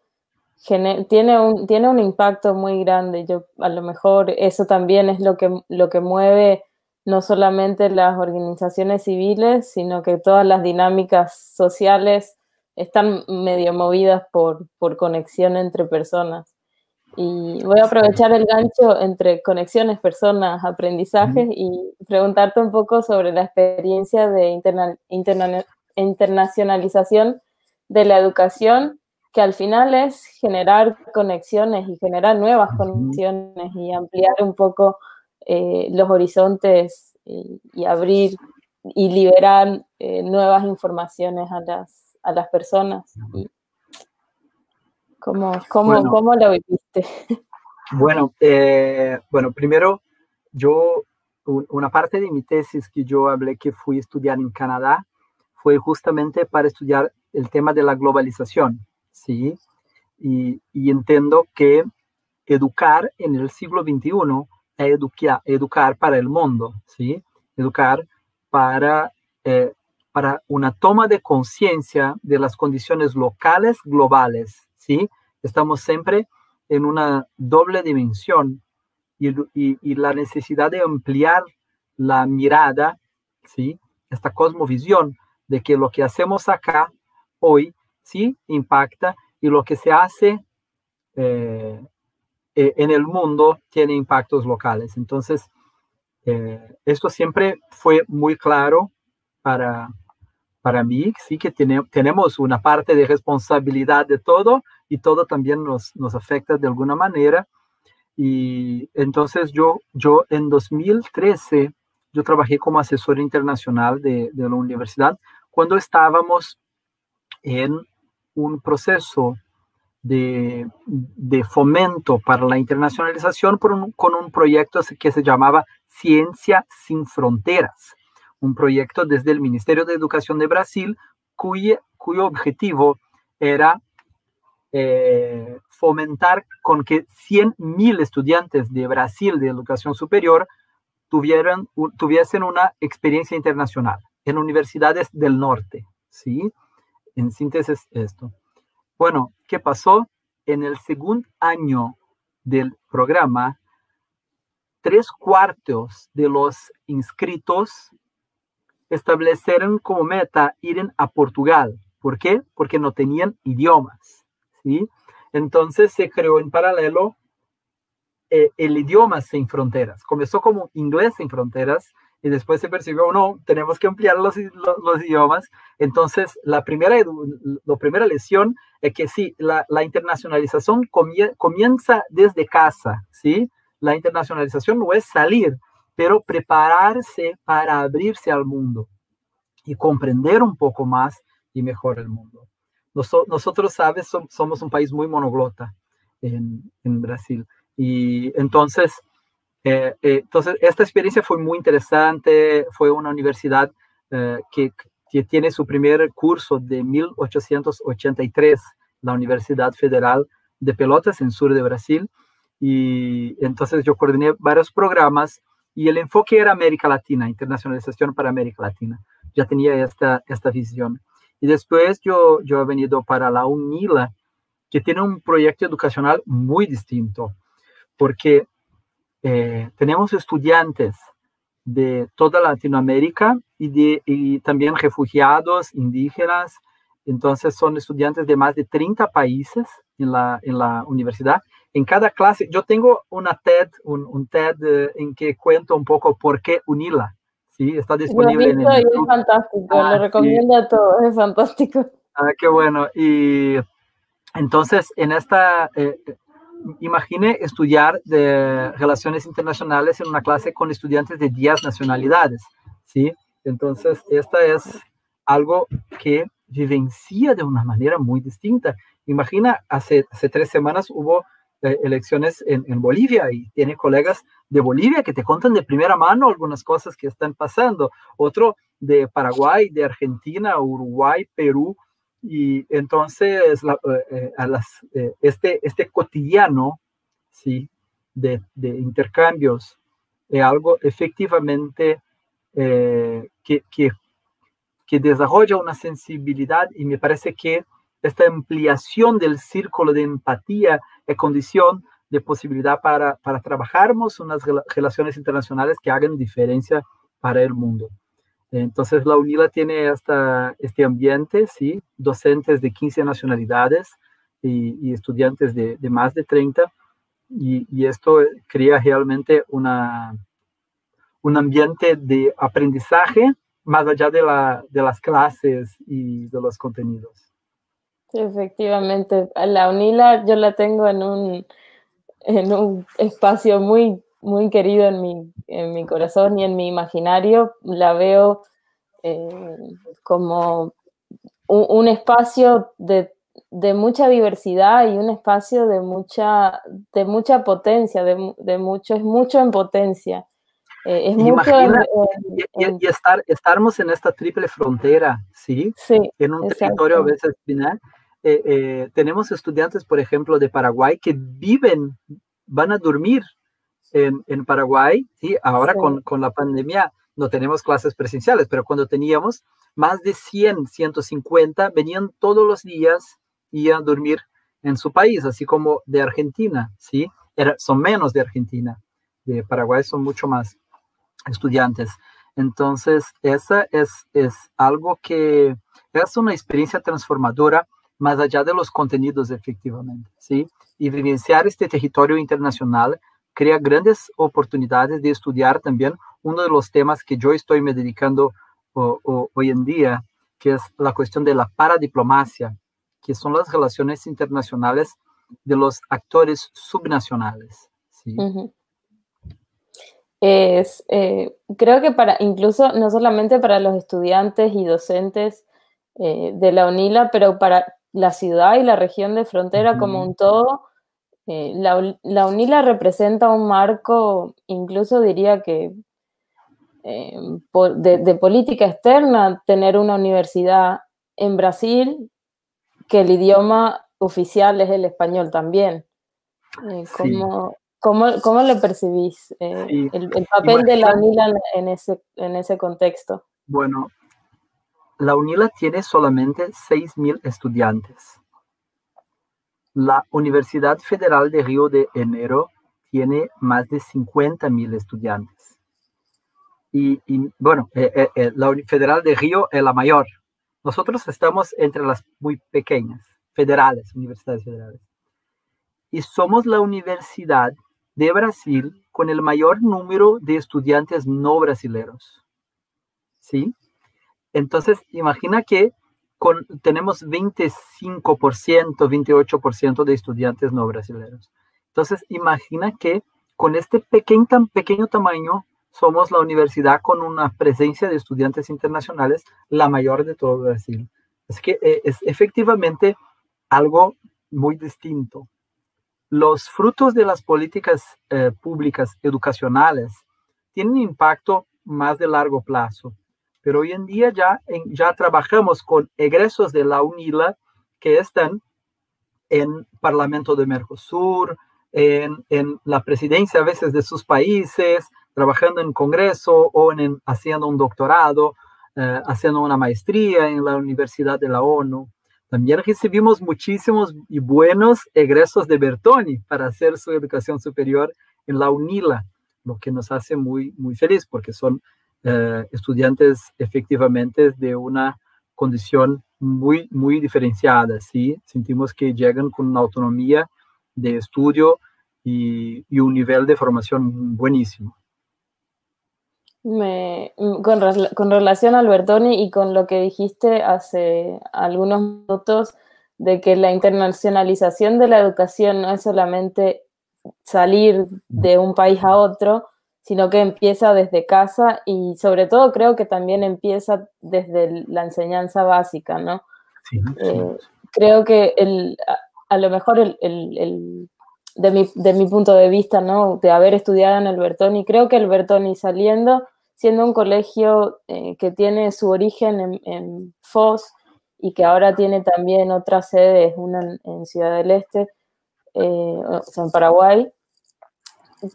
tiene un, tiene un impacto muy grande. Yo, a lo mejor eso también es lo que, lo que mueve no solamente las organizaciones civiles, sino que todas las dinámicas sociales están medio movidas por, por conexión entre personas. Y voy a aprovechar el gancho entre conexiones, personas, aprendizajes y preguntarte un poco sobre la experiencia de interna, interna, internacionalización de la educación que al final es generar conexiones y generar nuevas conexiones y ampliar un poco eh, los horizontes y, y, abrir y liberar eh, nuevas informaciones a las, a las personas. Y ¿Cómo, cómo, bueno, cómo lo viviste? Bueno, eh, bueno, primero yo, una parte de mi tesis que yo hablé que fui a estudiar en Canadá fue justamente para estudiar el tema de la globalización ¿sí? Y, entiendo que educar en el siglo XXI es educar, para el mundo, ¿sí? Educar para, eh, para una toma de conciencia de las condiciones locales globales, ¿sí? Estamos siempre en una doble dimensión y la necesidad de ampliar la mirada, ¿sí? Esta cosmovisión de que lo que hacemos acá hoy sí impacta y lo que se hace eh, eh, en el mundo tiene impactos locales. Entonces, eh, esto siempre fue muy claro para, para mí, sí que tiene, tenemos una parte de responsabilidad de todo y todo también nos, nos afecta de alguna manera. Y entonces yo, yo en 2013, yo trabajé como asesor internacional de la universidad cuando estábamos en un proceso de, fomento para la internacionalización con un proyecto que se llamaba Ciencia sin Fronteras, un proyecto desde el Ministerio de Educación de Brasil cuyo, cuyo objetivo era eh, fomentar con que 100.000 estudiantes de Brasil de educación superior tuvieran, tuviesen una experiencia internacional en universidades del norte, ¿sí? En síntesis esto. Bueno, ¿qué pasó? En el segundo año del programa, tres cuartos de los inscritos establecieron como meta ir a Portugal. ¿Por qué? Porque no tenían idiomas. ¿sí? Entonces se creó en paralelo eh, el idioma sin fronteras. Comenzó como inglés sin fronteras y después se percibió, no, tenemos que ampliar los, los, idiomas. Entonces, la primera, la primera lección es que sí, la, la internacionalización comienza desde casa, ¿sí? La internacionalización no es salir, pero prepararse para abrirse al mundo y comprender un poco más y mejor el mundo nosotros, sabes, somos un país muy monoglota en, Brasil. Y entonces, eh, eh, entonces, esta experiencia fue muy interesante. Fue una universidad eh, que, que, tiene su primer curso de 1883, la Universidad Federal de Pelotas, en sur de Brasil. Y entonces yo coordiné varios programas y el enfoque era América Latina, internacionalización para América Latina. Ya tenía esta, esta visión. Y después yo, yo he venido para la UNILA, que tiene un proyecto educacional muy distinto, porque eh, tenemos estudiantes de toda Latinoamérica y, de, y también refugiados, indígenas. Entonces son estudiantes de más de 30 países en la, en la universidad. En cada clase, yo tengo una TED, un, un TED eh, en que cuento un poco por qué UNILA. Sí, está disponible en el Es fantástico, lo ah, recomiendo a todos, es fantástico. Ah, qué bueno. Y entonces, en esta, eh, imagine estudiar de relaciones internacionales en una clase con estudiantes de 10 nacionalidades, ¿sí? Entonces, esta es algo que vivencia de una manera muy distinta. Imagina, hace, hace tres semanas hubo eh, elecciones en, en, Bolivia y tiene colegas de Bolivia que te cuentan de primera mano algunas cosas que están pasando, otro de Paraguay, de Argentina, Uruguay, Perú, y entonces eh, eh, a las, este, este cotidiano ¿sí? de, intercambios es algo efectivamente que, que, que desarrolla una sensibilidad y me parece que esta ampliación del círculo de empatía es condición de posibilidad para, para trabajarmos unas relaciones internacionales que hagan diferencia para el mundo. Entonces, la UNILA tiene esta, este ambiente, ¿sí? Docentes de 15 nacionalidades y, estudiantes de, más de 30. Y, y, esto crea realmente una, un ambiente de aprendizaje más allá de, la, de las clases y de los contenidos. Efectivamente, la UNILA yo la tengo en un, en un espacio muy, muy querido en mi, en mi corazón y en mi imaginario. La veo eh, como un, espacio de, de, mucha diversidad y un espacio de mucha, de mucha potencia, de, de mucho, es mucho en potencia. Eh, es mucho en, y, estar, estarmos en esta triple frontera, ¿sí? Sí. En un territorio a veces final eh, tenemos estudiantes, por ejemplo, de Paraguay que viven, van a dormir en, en Paraguay, ¿sí? Ahora Con, con, la pandemia no tenemos clases presenciales, pero cuando teníamos más de 100, 150, venían todos los días y a dormir en su país, así como de Argentina, ¿sí? Era, son menos de Argentina, de Paraguay son mucho más estudiantes. Entonces, esa es, es algo que es una experiencia transformadora más allá de los contenidos efectivamente, ¿sí? Y vivenciar este territorio internacional crea grandes oportunidades de estudiar también uno de los temas que yo estoy me dedicando hoy en día, que es la cuestión de la paradiplomacia, que son las relaciones internacionales de los actores subnacionales. ¿sí? es, eh, creo que para, incluso no solamente para los estudiantes y docentes eh, de la UNILA, pero para la ciudad y la región de frontera como un todo, eh, la, la, UNILA representa un marco, incluso diría que de, de, política externa, tener una universidad en Brasil, que el idioma oficial es el español también. como, ¿Cómo, cómo lo percibís, eh, el, papel de la UNILA en ese, en ese contexto? Bueno, la UNILA tiene solamente 6.000 estudiantes. La Universidad Federal de Río de Janeiro tiene más de 50.000 estudiantes. Y, bueno, eh, eh, la Federal de Río es la mayor. Nosotros estamos entre las muy pequeñas, federales, universidades federales. Y somos la universidad de Brasil con el mayor número de estudiantes no brasileños. ¿Sí? Entonces, imagina que con, tenemos 25%, 28% de estudiantes no brasileños. Entonces, imagina que con este pequeño, tan pequeño tamaño somos la universidad con una presencia de estudiantes internacionales la mayor de todo Brasil. Es que eh, es efectivamente algo muy distinto los frutos de las políticas eh, públicas educacionales tienen impacto más de largo plazo, pero hoy en día ya, ya trabajamos con egresos de la UNILA que están en Parlamento de Mercosur, en, la presidencia a veces de sus países, trabajando en Congreso o en, haciendo un doctorado, eh, haciendo una maestría en la Universidad de la ONU. También recibimos muchísimos y buenos egresos de Bertoni para hacer su educación superior en la UNILA, lo que nos hace muy, muy feliz porque son eh, estudiantes efectivamente de una condición muy, muy diferenciada, ¿sí? Sentimos que llegan con una autonomía de estudio y, y un nivel de formación buenísimo. Me, con, con, relación a Albertoni y con lo que dijiste hace algunos minutos de que la internacionalización de la educación no es solamente salir de un país a otro, sino que empieza desde casa y sobre todo creo que también empieza desde la enseñanza básica, ¿no? Eh, creo que el, a, lo mejor el, el, de mi, de mi punto de vista, ¿no? De haber estudiado en el Bertoni. Creo que el Bertoni saliendo, siendo un colegio eh, que tiene su origen en, en, Foz y que ahora tiene también otras sedes, una en, Ciudad del Este, eh, o sea, en Paraguay,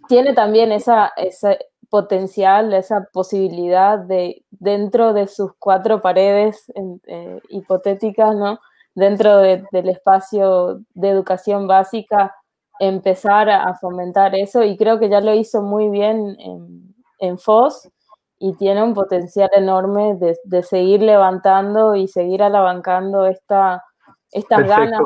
tiene también esa, ese potencial, esa posibilidad de, dentro de sus cuatro paredes eh, hipotéticas, ¿no? Dentro del espacio de educación básica, empezar a, fomentar eso y creo que ya lo hizo muy bien en, en FOS y tiene un potencial enorme de, de seguir levantando y seguir alabancando esta, estas ganas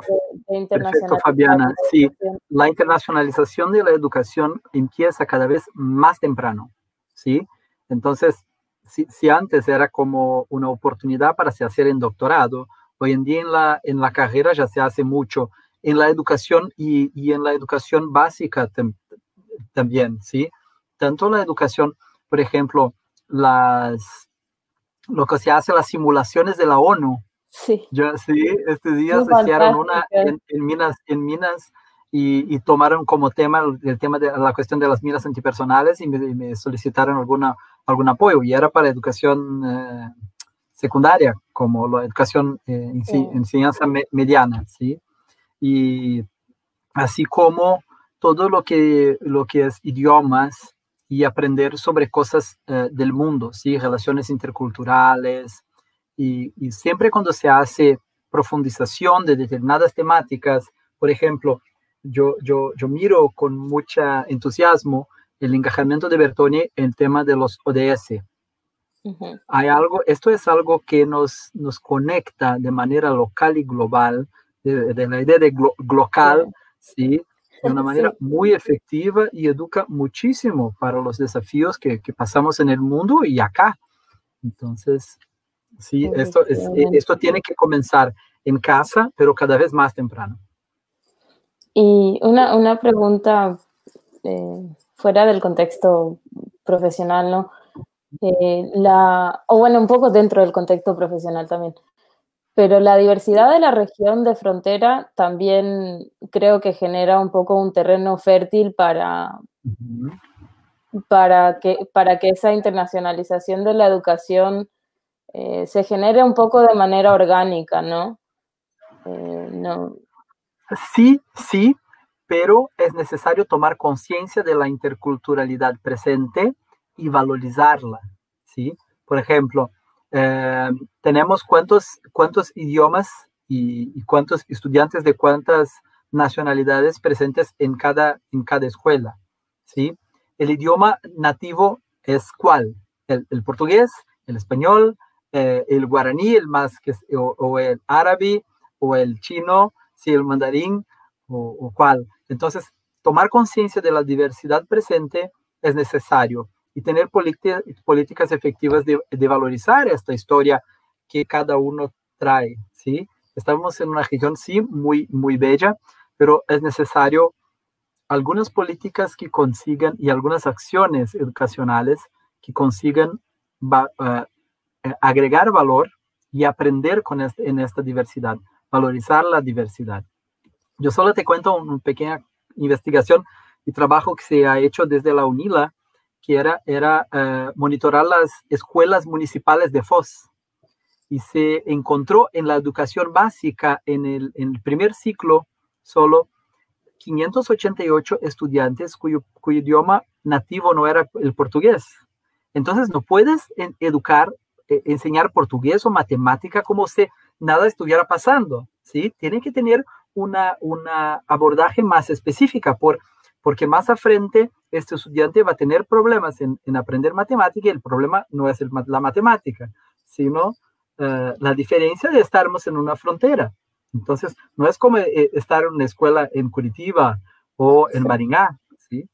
de, internacionalizar. Perfecto, Fabiana. Sí, la internacionalización de la educación empieza cada vez más temprano, ¿sí? Entonces, si, si, antes era como una oportunidad para se hacer en doctorado, hoy en día en la, en la carrera ya se hace mucho en la educación y, y en la educación básica también, ¿sí? Tanto la educación, por ejemplo, las, lo que se hace, las simulaciones de la ONU. Sí. Yo, sí, este día hicieron una en, minas, en minas y, y, tomaron como tema el tema de la cuestión de las minas antipersonales y me, me solicitaron alguna, algún apoyo y era para educación eh, secundaria, como la educación, eh, enseñanza mediana, ¿sí? y así como todo lo que, lo que es idiomas y aprender sobre cosas eh, del mundo, ¿sí? relaciones interculturales, y, y, siempre cuando se hace profundización de determinadas temáticas, por ejemplo, yo, yo, yo miro con mucho entusiasmo el encajamiento de Bertoni en tema de los ODS. Hay algo, esto es algo que nos, nos conecta de manera local y global de, la idea de local, ¿sí? de una manera muy efectiva y educa muchísimo para los desafíos que, que pasamos en el mundo y acá. Entonces, sí, esto, es, esto tiene que comenzar en casa, pero cada vez más temprano. Y una, una pregunta eh, fuera del contexto profesional, ¿no? Eh, la, o bueno, un poco dentro del contexto profesional también. Pero la diversidad de la región de frontera también creo que genera un poco un terreno fértil para, para, que, para que esa internacionalización de la educación eh, se genere un poco de manera orgánica, ¿no? Eh, no. Sí, sí, pero es necesario tomar conciencia de la interculturalidad presente y valorizarla, ¿sí? Por ejemplo, eh, tenemos cuántos, cuántos idiomas y, cuántos estudiantes de cuántas nacionalidades presentes en cada, en cada escuela, ¿sí? El idioma nativo es cuál? El, portugués, el español, eh, el guaraní, el más o, el árabe, o el chino, si el mandarín, o, o cuál. Entonces, tomar conciencia de la diversidad presente es necesario y tener políticas efectivas de, valorizar esta historia que cada uno trae, ¿sí? Estamos en una región, sí, muy, muy bella, pero es necesario algunas políticas que consigan y algunas acciones educacionales que consigan eh, eh, agregar valor y aprender con en esta diversidad, valorizar la diversidad. Yo solo te cuento una pequeña investigación y trabajo que se ha hecho desde la UNILA que era, era eh, monitorar las escuelas municipales de Foz. Y se encontró en la educación básica, en el, en el primer ciclo, solo 588 estudiantes cuyo, cuyo, idioma nativo no era el portugués. Entonces no puedes educar, e, enseñar portugués o matemática como si nada estuviera pasando, ¿sí? Tiene que tener una, una abordaje más específica por, porque más a frente este estudiante va a tener problemas en, aprender matemática y el problema no es la matemática, sino eh, la diferencia de estarmos en una frontera. Entonces, no es como eh, estar en una escuela en Curitiba o en Maringá, ¿sí?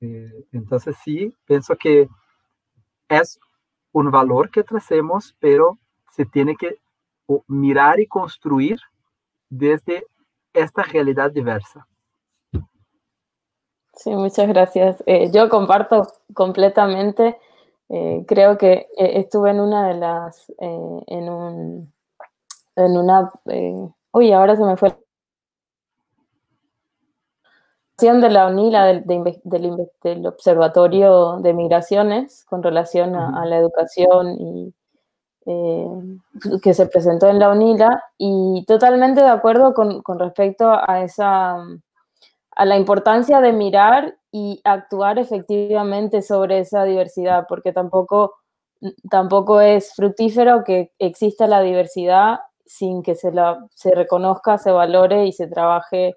Eh, entonces, sí, pienso que es un valor que tracemos, pero se tiene que mirar y construir desde esta realidad diversa. Sí, muchas gracias. Eh, yo comparto completamente. Eh, creo que eh, estuve en una de las, en un, en una, uy, ahora se me fue de la UNILA del, del, Observatorio de Migraciones con relación a, la educación y que se presentó en la UNILA y totalmente de acuerdo con, con respecto a esa a la importancia de mirar y actuar efectivamente sobre esa diversidad, porque tampoco, tampoco es fructífero que exista la diversidad sin que se, la, se reconozca, se valore y se trabaje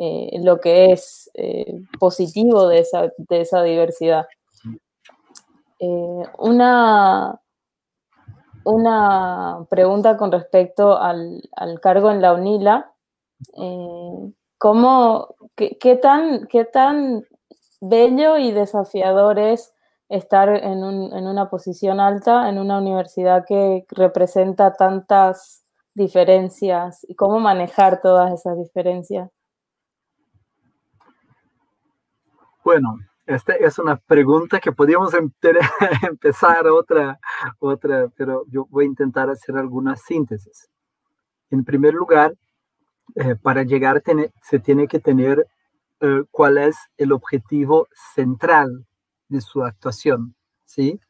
eh, lo que es eh, positivo de esa, de esa diversidad. Eh, una, una pregunta con respecto al, al cargo en la UNILA. ¿Cómo, qué, tan, ¿Qué tan bello y desafiador es estar en, una posición alta en una universidad que representa tantas diferencias y cómo manejar todas esas diferencias? Bueno, esta es una pregunta que podríamos empezar otra, otra, pero yo voy a intentar hacer algunas síntesis. En primer lugar, eh, para llegar se tiene que tener eh, cuál es el objetivo central de su actuación, ¿sí?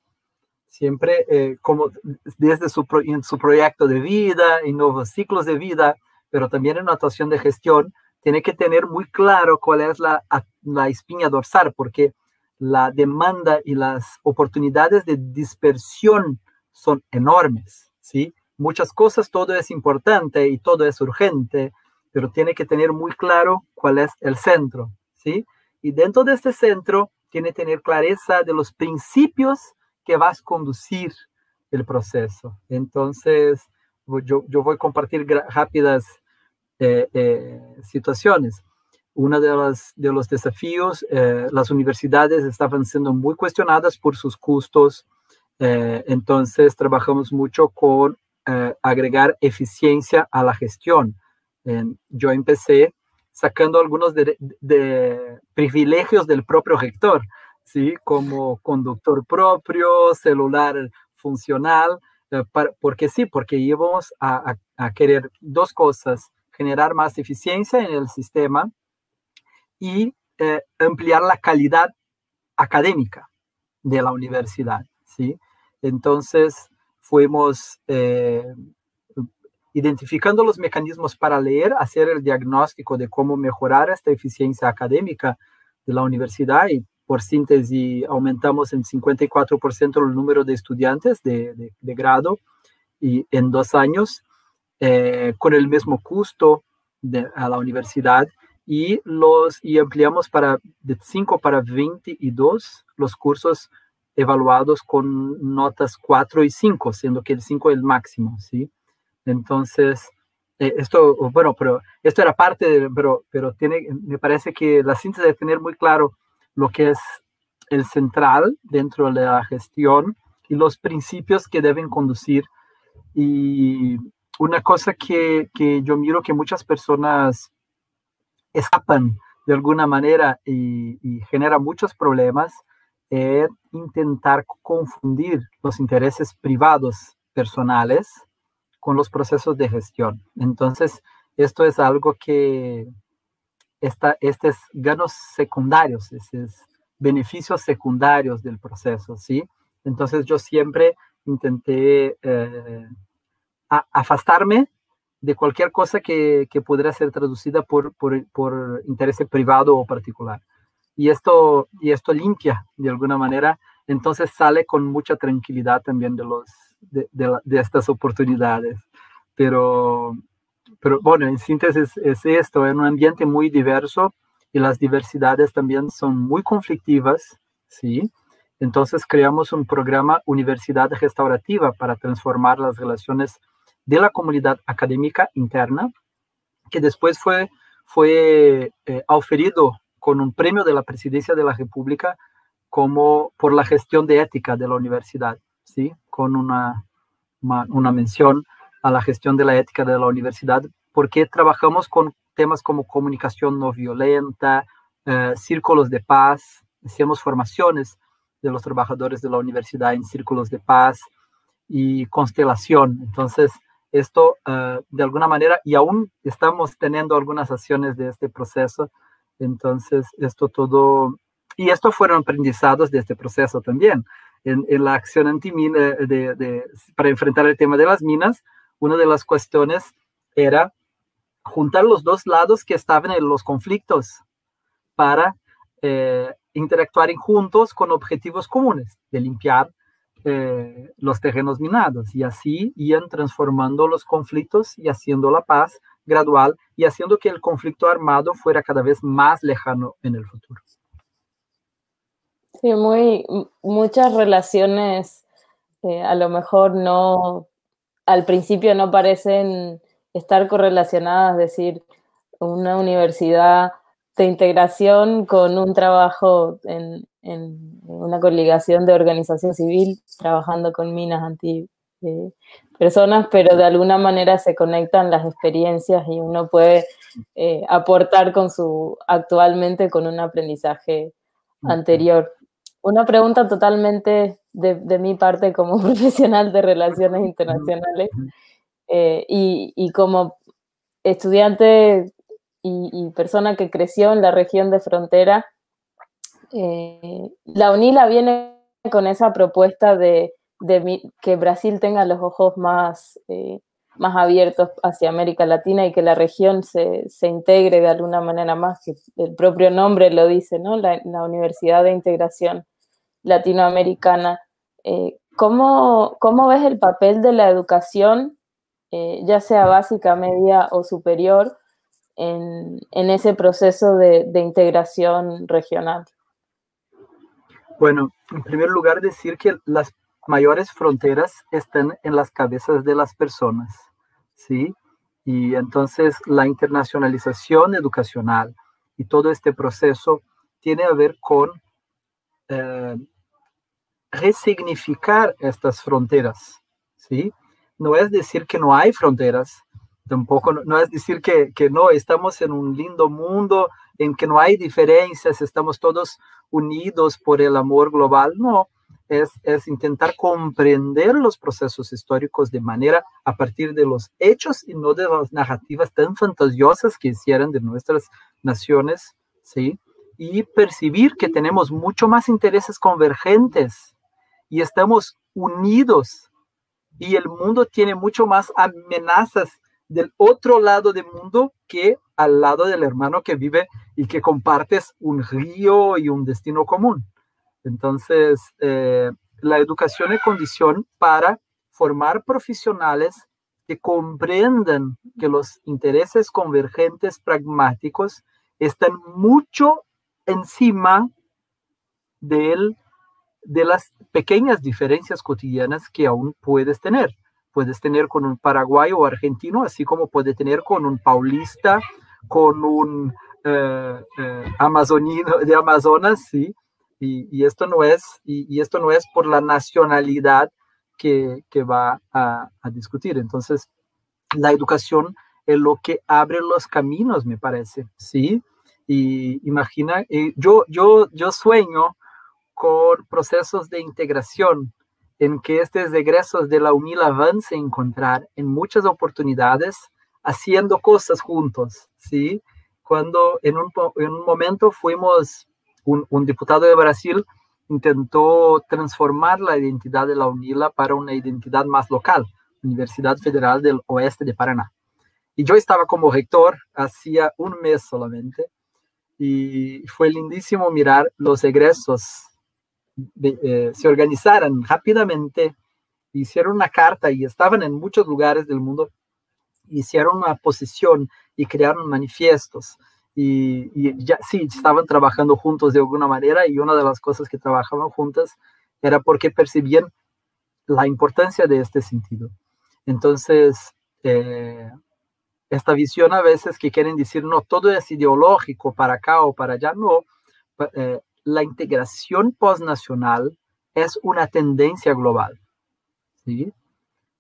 Siempre eh, como desde su, en su proyecto de vida, en nuevos ciclos de vida, pero también en una actuación de gestión, tiene que tener muy claro cuál es la, la espina dorsal, porque la demanda y las oportunidades de dispersión son enormes, ¿sí? Muchas cosas, todo es importante y todo es urgente, pero tiene que tener muy claro cuál es el centro, ¿sí? Y dentro de este centro tiene que tener clareza de los principios que vas a conducir el proceso. Entonces, yo, yo voy a compartir rápidas eh, eh, situaciones. Uno de los, de los desafíos, eh, las universidades estaban siendo muy cuestionadas por sus costos, entonces trabajamos mucho con agregar eficiencia a la gestión. yo empecé sacando algunos de, privilegios del propio rector, ¿sí? como conductor propio, celular funcional, eh, porque sí, porque íbamos a, querer dos cosas, generar más eficiencia en el sistema y eh, ampliar la calidad académica de la universidad, ¿sí? Entonces, fuimos eh, identificando los mecanismos para leer, hacer el diagnóstico de cómo mejorar esta eficiencia académica de la universidad y por síntesis aumentamos en 54% el número de estudiantes de, grado y en dos años eh, con el mismo costo de, a la universidad y, los, y ampliamos para, de 5 para 22 los cursos evaluados con notas 4 y 5, siendo que el 5 es el máximo, ¿sí? Entonces, eh, esto, bueno, pero esto era parte, de, pero, pero tiene, me parece que la síntesis de tener muy claro lo que es el central dentro de la gestión y los principios que deben conducir. Y una cosa que, que yo miro que muchas personas escapan de alguna manera y, genera muchos problemas es intentar confundir los intereses privados personales con los procesos de gestión. Entonces, esto es algo que está, este es ganos secundarios, es beneficios secundarios del proceso, ¿sí? Entonces, yo siempre intenté eh, afastarme de cualquier cosa que, que pudiera ser traducida por, por, por interés privado o particular y esto, y esto limpia de alguna manera, entonces sale con mucha tranquilidad también de, los, de, de, estas oportunidades. Pero, pero bueno, en síntesis es esto, en un ambiente muy diverso y las diversidades también son muy conflictivas, ¿sí? Entonces creamos un programa Universidad Restaurativa para transformar las relaciones de la comunidad académica interna, que después fue, fue eh, oferido con un premio de la Presidencia de la República como por la gestión de ética de la universidad, ¿sí? Con una, una, mención a la gestión de la ética de la universidad, porque trabajamos con temas como comunicación no violenta, eh, círculos de paz, hacemos formaciones de los trabajadores de la universidad en círculos de paz y constelación. Entonces, esto eh, de alguna manera, y aún estamos teniendo algunas acciones de este proceso, entonces, esto todo, y esto fueron aprendizados de este proceso también. En, la acción antimina, de, de, para enfrentar el tema de las minas, una de las cuestiones era juntar los dos lados que estaban en los conflictos para eh, interactuar juntos con objetivos comunes, de limpiar eh, los terrenos minados. Y así iban transformando los conflictos y haciendo la paz gradual y haciendo que el conflicto armado fuera cada vez más lejano en el futuro. Sí, muy, muchas relaciones eh, a lo mejor no, al principio no parecen estar correlacionadas, es decir, una universidad de integración con un trabajo en, en una coligación de organización civil trabajando con minas anti, eh, personas, pero de alguna manera se conectan las experiencias y uno puede eh, aportar con su, actualmente con un aprendizaje anterior. Una pregunta totalmente de, mi parte como profesional de relaciones internacionales eh, y, como estudiante y, persona que creció en la región de frontera, eh, la UNILA viene con esa propuesta de que Brasil tenga los ojos más, eh, más abiertos hacia América Latina y que la región se, integre de alguna manera más, que el propio nombre lo dice, ¿no? La, Universidad de Integración Latinoamericana. Eh, ¿cómo, ves el papel de la educación, ya sea básica, media o superior, en, ese proceso de integración regional? Bueno, en primer lugar decir que las mayores fronteras están en las cabezas de las personas, ¿sí? Y entonces la internacionalización educacional y todo este proceso tiene a ver con eh, resignificar estas fronteras, ¿sí? no es decir que no hay fronteras, tampoco no, es decir que, que, no, estamos en un lindo mundo en que no hay diferencias, estamos todos unidos por el amor global, no, es, es, intentar comprender los procesos históricos de manera a partir de los hechos y no de las narrativas tan fantasiosas que hicieran de nuestras naciones, ¿sí? Y percibir que tenemos mucho más intereses convergentes y estamos unidos y el mundo tiene mucho más amenazas del otro lado del mundo que al lado del hermano que vive y que compartes un río y un destino común. Entonces, eh, la educación es condición para formar profesionales que comprendan que los intereses convergentes pragmáticos están mucho encima del, de las pequeñas diferencias cotidianas que aún puedes tener. Puedes tener con un paraguayo o argentino, así como puedes tener con un paulista, con un eh, eh, amazonino de Amazonas, sí, y, esto no es, y, esto no es por la nacionalidad que, va a, discutir. Entonces, la educación es lo que abre los caminos, me parece, ¿sí? Y imagina, eh, yo, yo, yo sueño con procesos de integración en que estos egresos de la UNILA van a encontrar en muchas oportunidades haciendo cosas juntos, ¿sí? Cuando en un, en un momento fuimos un, diputado de Brasil intentó transformar la identidad de la UNILA para una identidad más local, Universidad Federal del Oeste de Paraná. Y yo estaba como rector hacía un mes solamente y fue lindísimo mirar los egresos eh, se organizaran rápidamente, hicieron una carta y estaban en muchos lugares del mundo, hicieron una posición y crearon manifiestos y, ya sí, estaban trabajando juntos de alguna manera y una de las cosas que trabajaban juntas era porque percibían la importancia de este sentido. Entonces, eh, esta visión a veces que quieren decir, no, todo es ideológico para acá o para allá, no, eh, la integración postnacional es una tendencia global. ¿sí?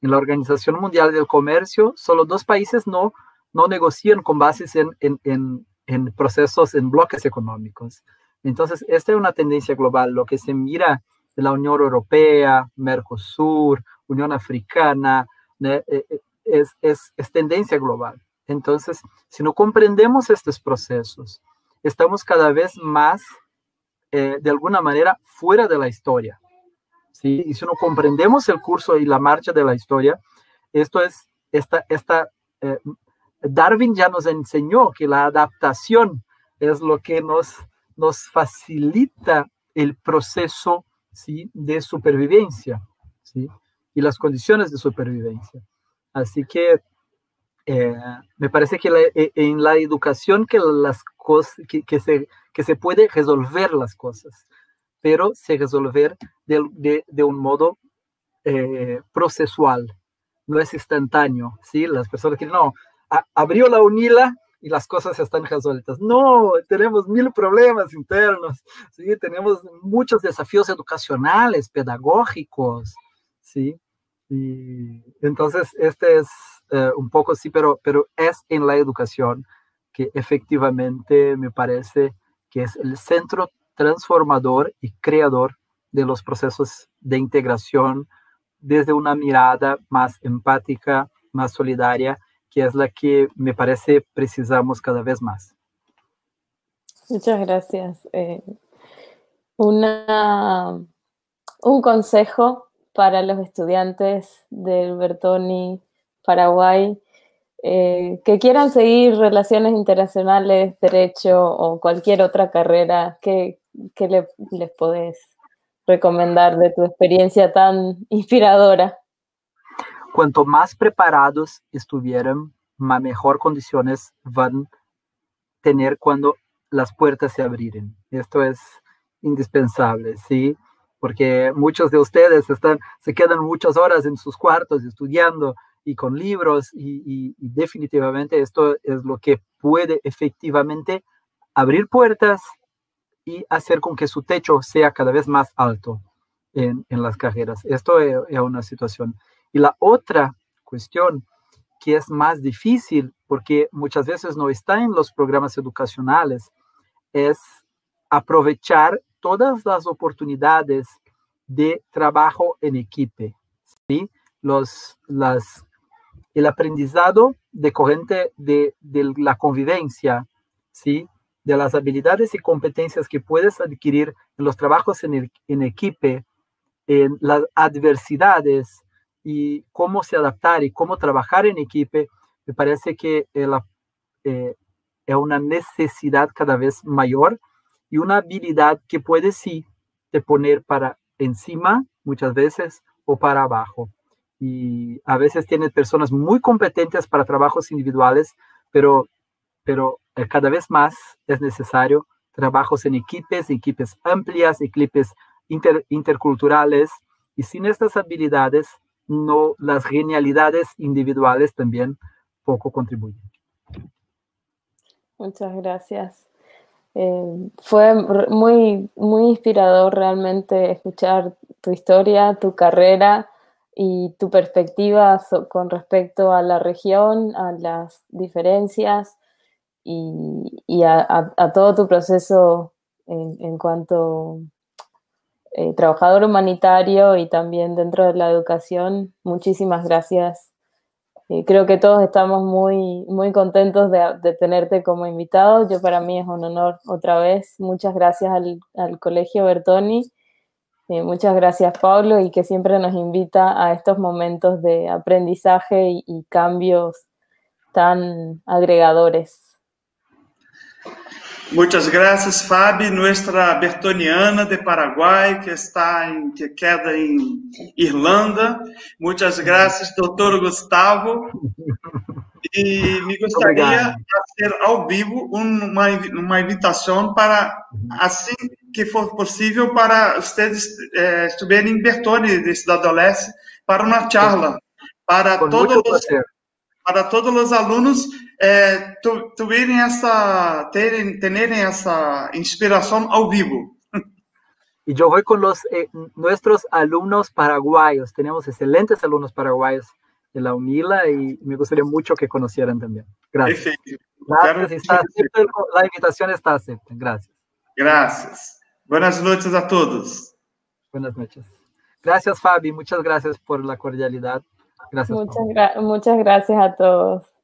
En la Organización Mundial del Comercio, solo dos países no, no negocian con bases en, en, en procesos, en bloques económicos. Entonces, esta es una tendencia global. Lo que se mira de la Unión Europea, Mercosur, Unión Africana, eh, eh, es, es, es, tendencia global. Entonces, si no comprendemos estos procesos, estamos cada vez más, eh, de alguna manera, fuera de la historia. ¿sí? Y si no comprendemos el curso y la marcha de la historia, esto es esta, esta Darwin ya nos enseñó que la adaptación es lo que nos, nos facilita el proceso ¿sí? de supervivencia ¿sí? y las condiciones de supervivencia. Así que eh, me parece que e, en la educación que, las cosas, que, se, que se puede resolver las cosas, pero se resolver de, de, un modo eh, procesual, no es instantáneo, ¿sí? Las personas que no, abrió la UNILA y las cosas están resueltas. No, tenemos mil problemas internos, ¿sí? tenemos muchos desafíos educacionales, pedagógicos, ¿sí? Y entonces, este es eh, un poco sí, pero, pero es en la educación que efectivamente me parece que es el centro transformador y creador de los procesos de integración desde una mirada más empática, más solidaria que es la que me parece precisamos cada vez más. Muchas gracias. Eh, una, un consejo para los estudiantes del Bertoni Paraguay eh, que quieran seguir relaciones internacionales, derecho o cualquier otra carrera, ¿qué, les podés recomendar de tu experiencia tan inspiradora? Cuanto más preparados estuvieran, más mejor condiciones van a tener cuando las puertas se abrirán. Esto es indispensable, ¿sí? Porque muchos de ustedes están, se quedan muchas horas en sus cuartos estudiando y con libros y, definitivamente esto es lo que puede efectivamente abrir puertas y hacer con que su techo sea cada vez más alto en, en las carreras. Esto es, es una situación. Y la otra cuestión que es más difícil porque muchas veces no está en los programas educacionales, es aprovechar todas las oportunidades de trabajo en equipo, ¿sí? Los, las, el aprendizado decorrente de, de la convivencia, ¿sí? De las habilidades y competencias que puedes adquirir en los trabajos en, en equipo, en las adversidades y cómo se adaptar y cómo trabajar en equipo, me parece que eh, es una necesidad cada vez mayor y una habilidad que puede sí te poner para encima muchas veces o para abajo. Y a veces tienes personas muy competentes para trabajos individuales, pero, pero eh, cada vez más es necesario trabajos en equipos, equipos amplias, equipos interculturales. Y sin estas habilidades, no, las genialidades individuales también poco contribuyen. Muchas gracias. Eh, fue muy, muy inspirador realmente escuchar tu historia, tu carrera y tu perspectiva con respecto a la región, a las diferencias y, a, todo tu proceso en, cuanto eh, trabajador humanitario y también dentro de la educación. Muchísimas gracias creo que todos estamos muy, muy contentos de, tenerte como invitado. Yo para mí es un honor otra vez. Muchas gracias al, Colegio Bertoni. Eh, muchas gracias Pablo y que siempre nos invita a estos momentos de aprendizaje y cambios tan agregadores. Muitas graças, Fábio, nossa Bertoniana de Paraguai, que está em que queda em Irlanda. Muitas graças, doutor Gustavo. E me gostaria de fazer ao vivo uma, uma invitação para, assim que for possível, para vocês é, estiverem em Bertone, de Cidade Leste, para uma charla, para todos os para todos os alunos eh, tu, tuverem essa, terem, terem essa inspiração ao vivo. Y yo voy con los eh, nuestros alumnos paraguayos. Tenemos excelentes alumnos paraguayos en la UNILA y me gustaría mucho que conocieran también. Gracias. Gracias. Está la invitación está acepta. Gracias. Gracias. Buenas noches a todos. Buenas noches. Gracias, Fabi. Muchas gracias por la cordialidad. Gracias. Muchas, muchas gracias a todos.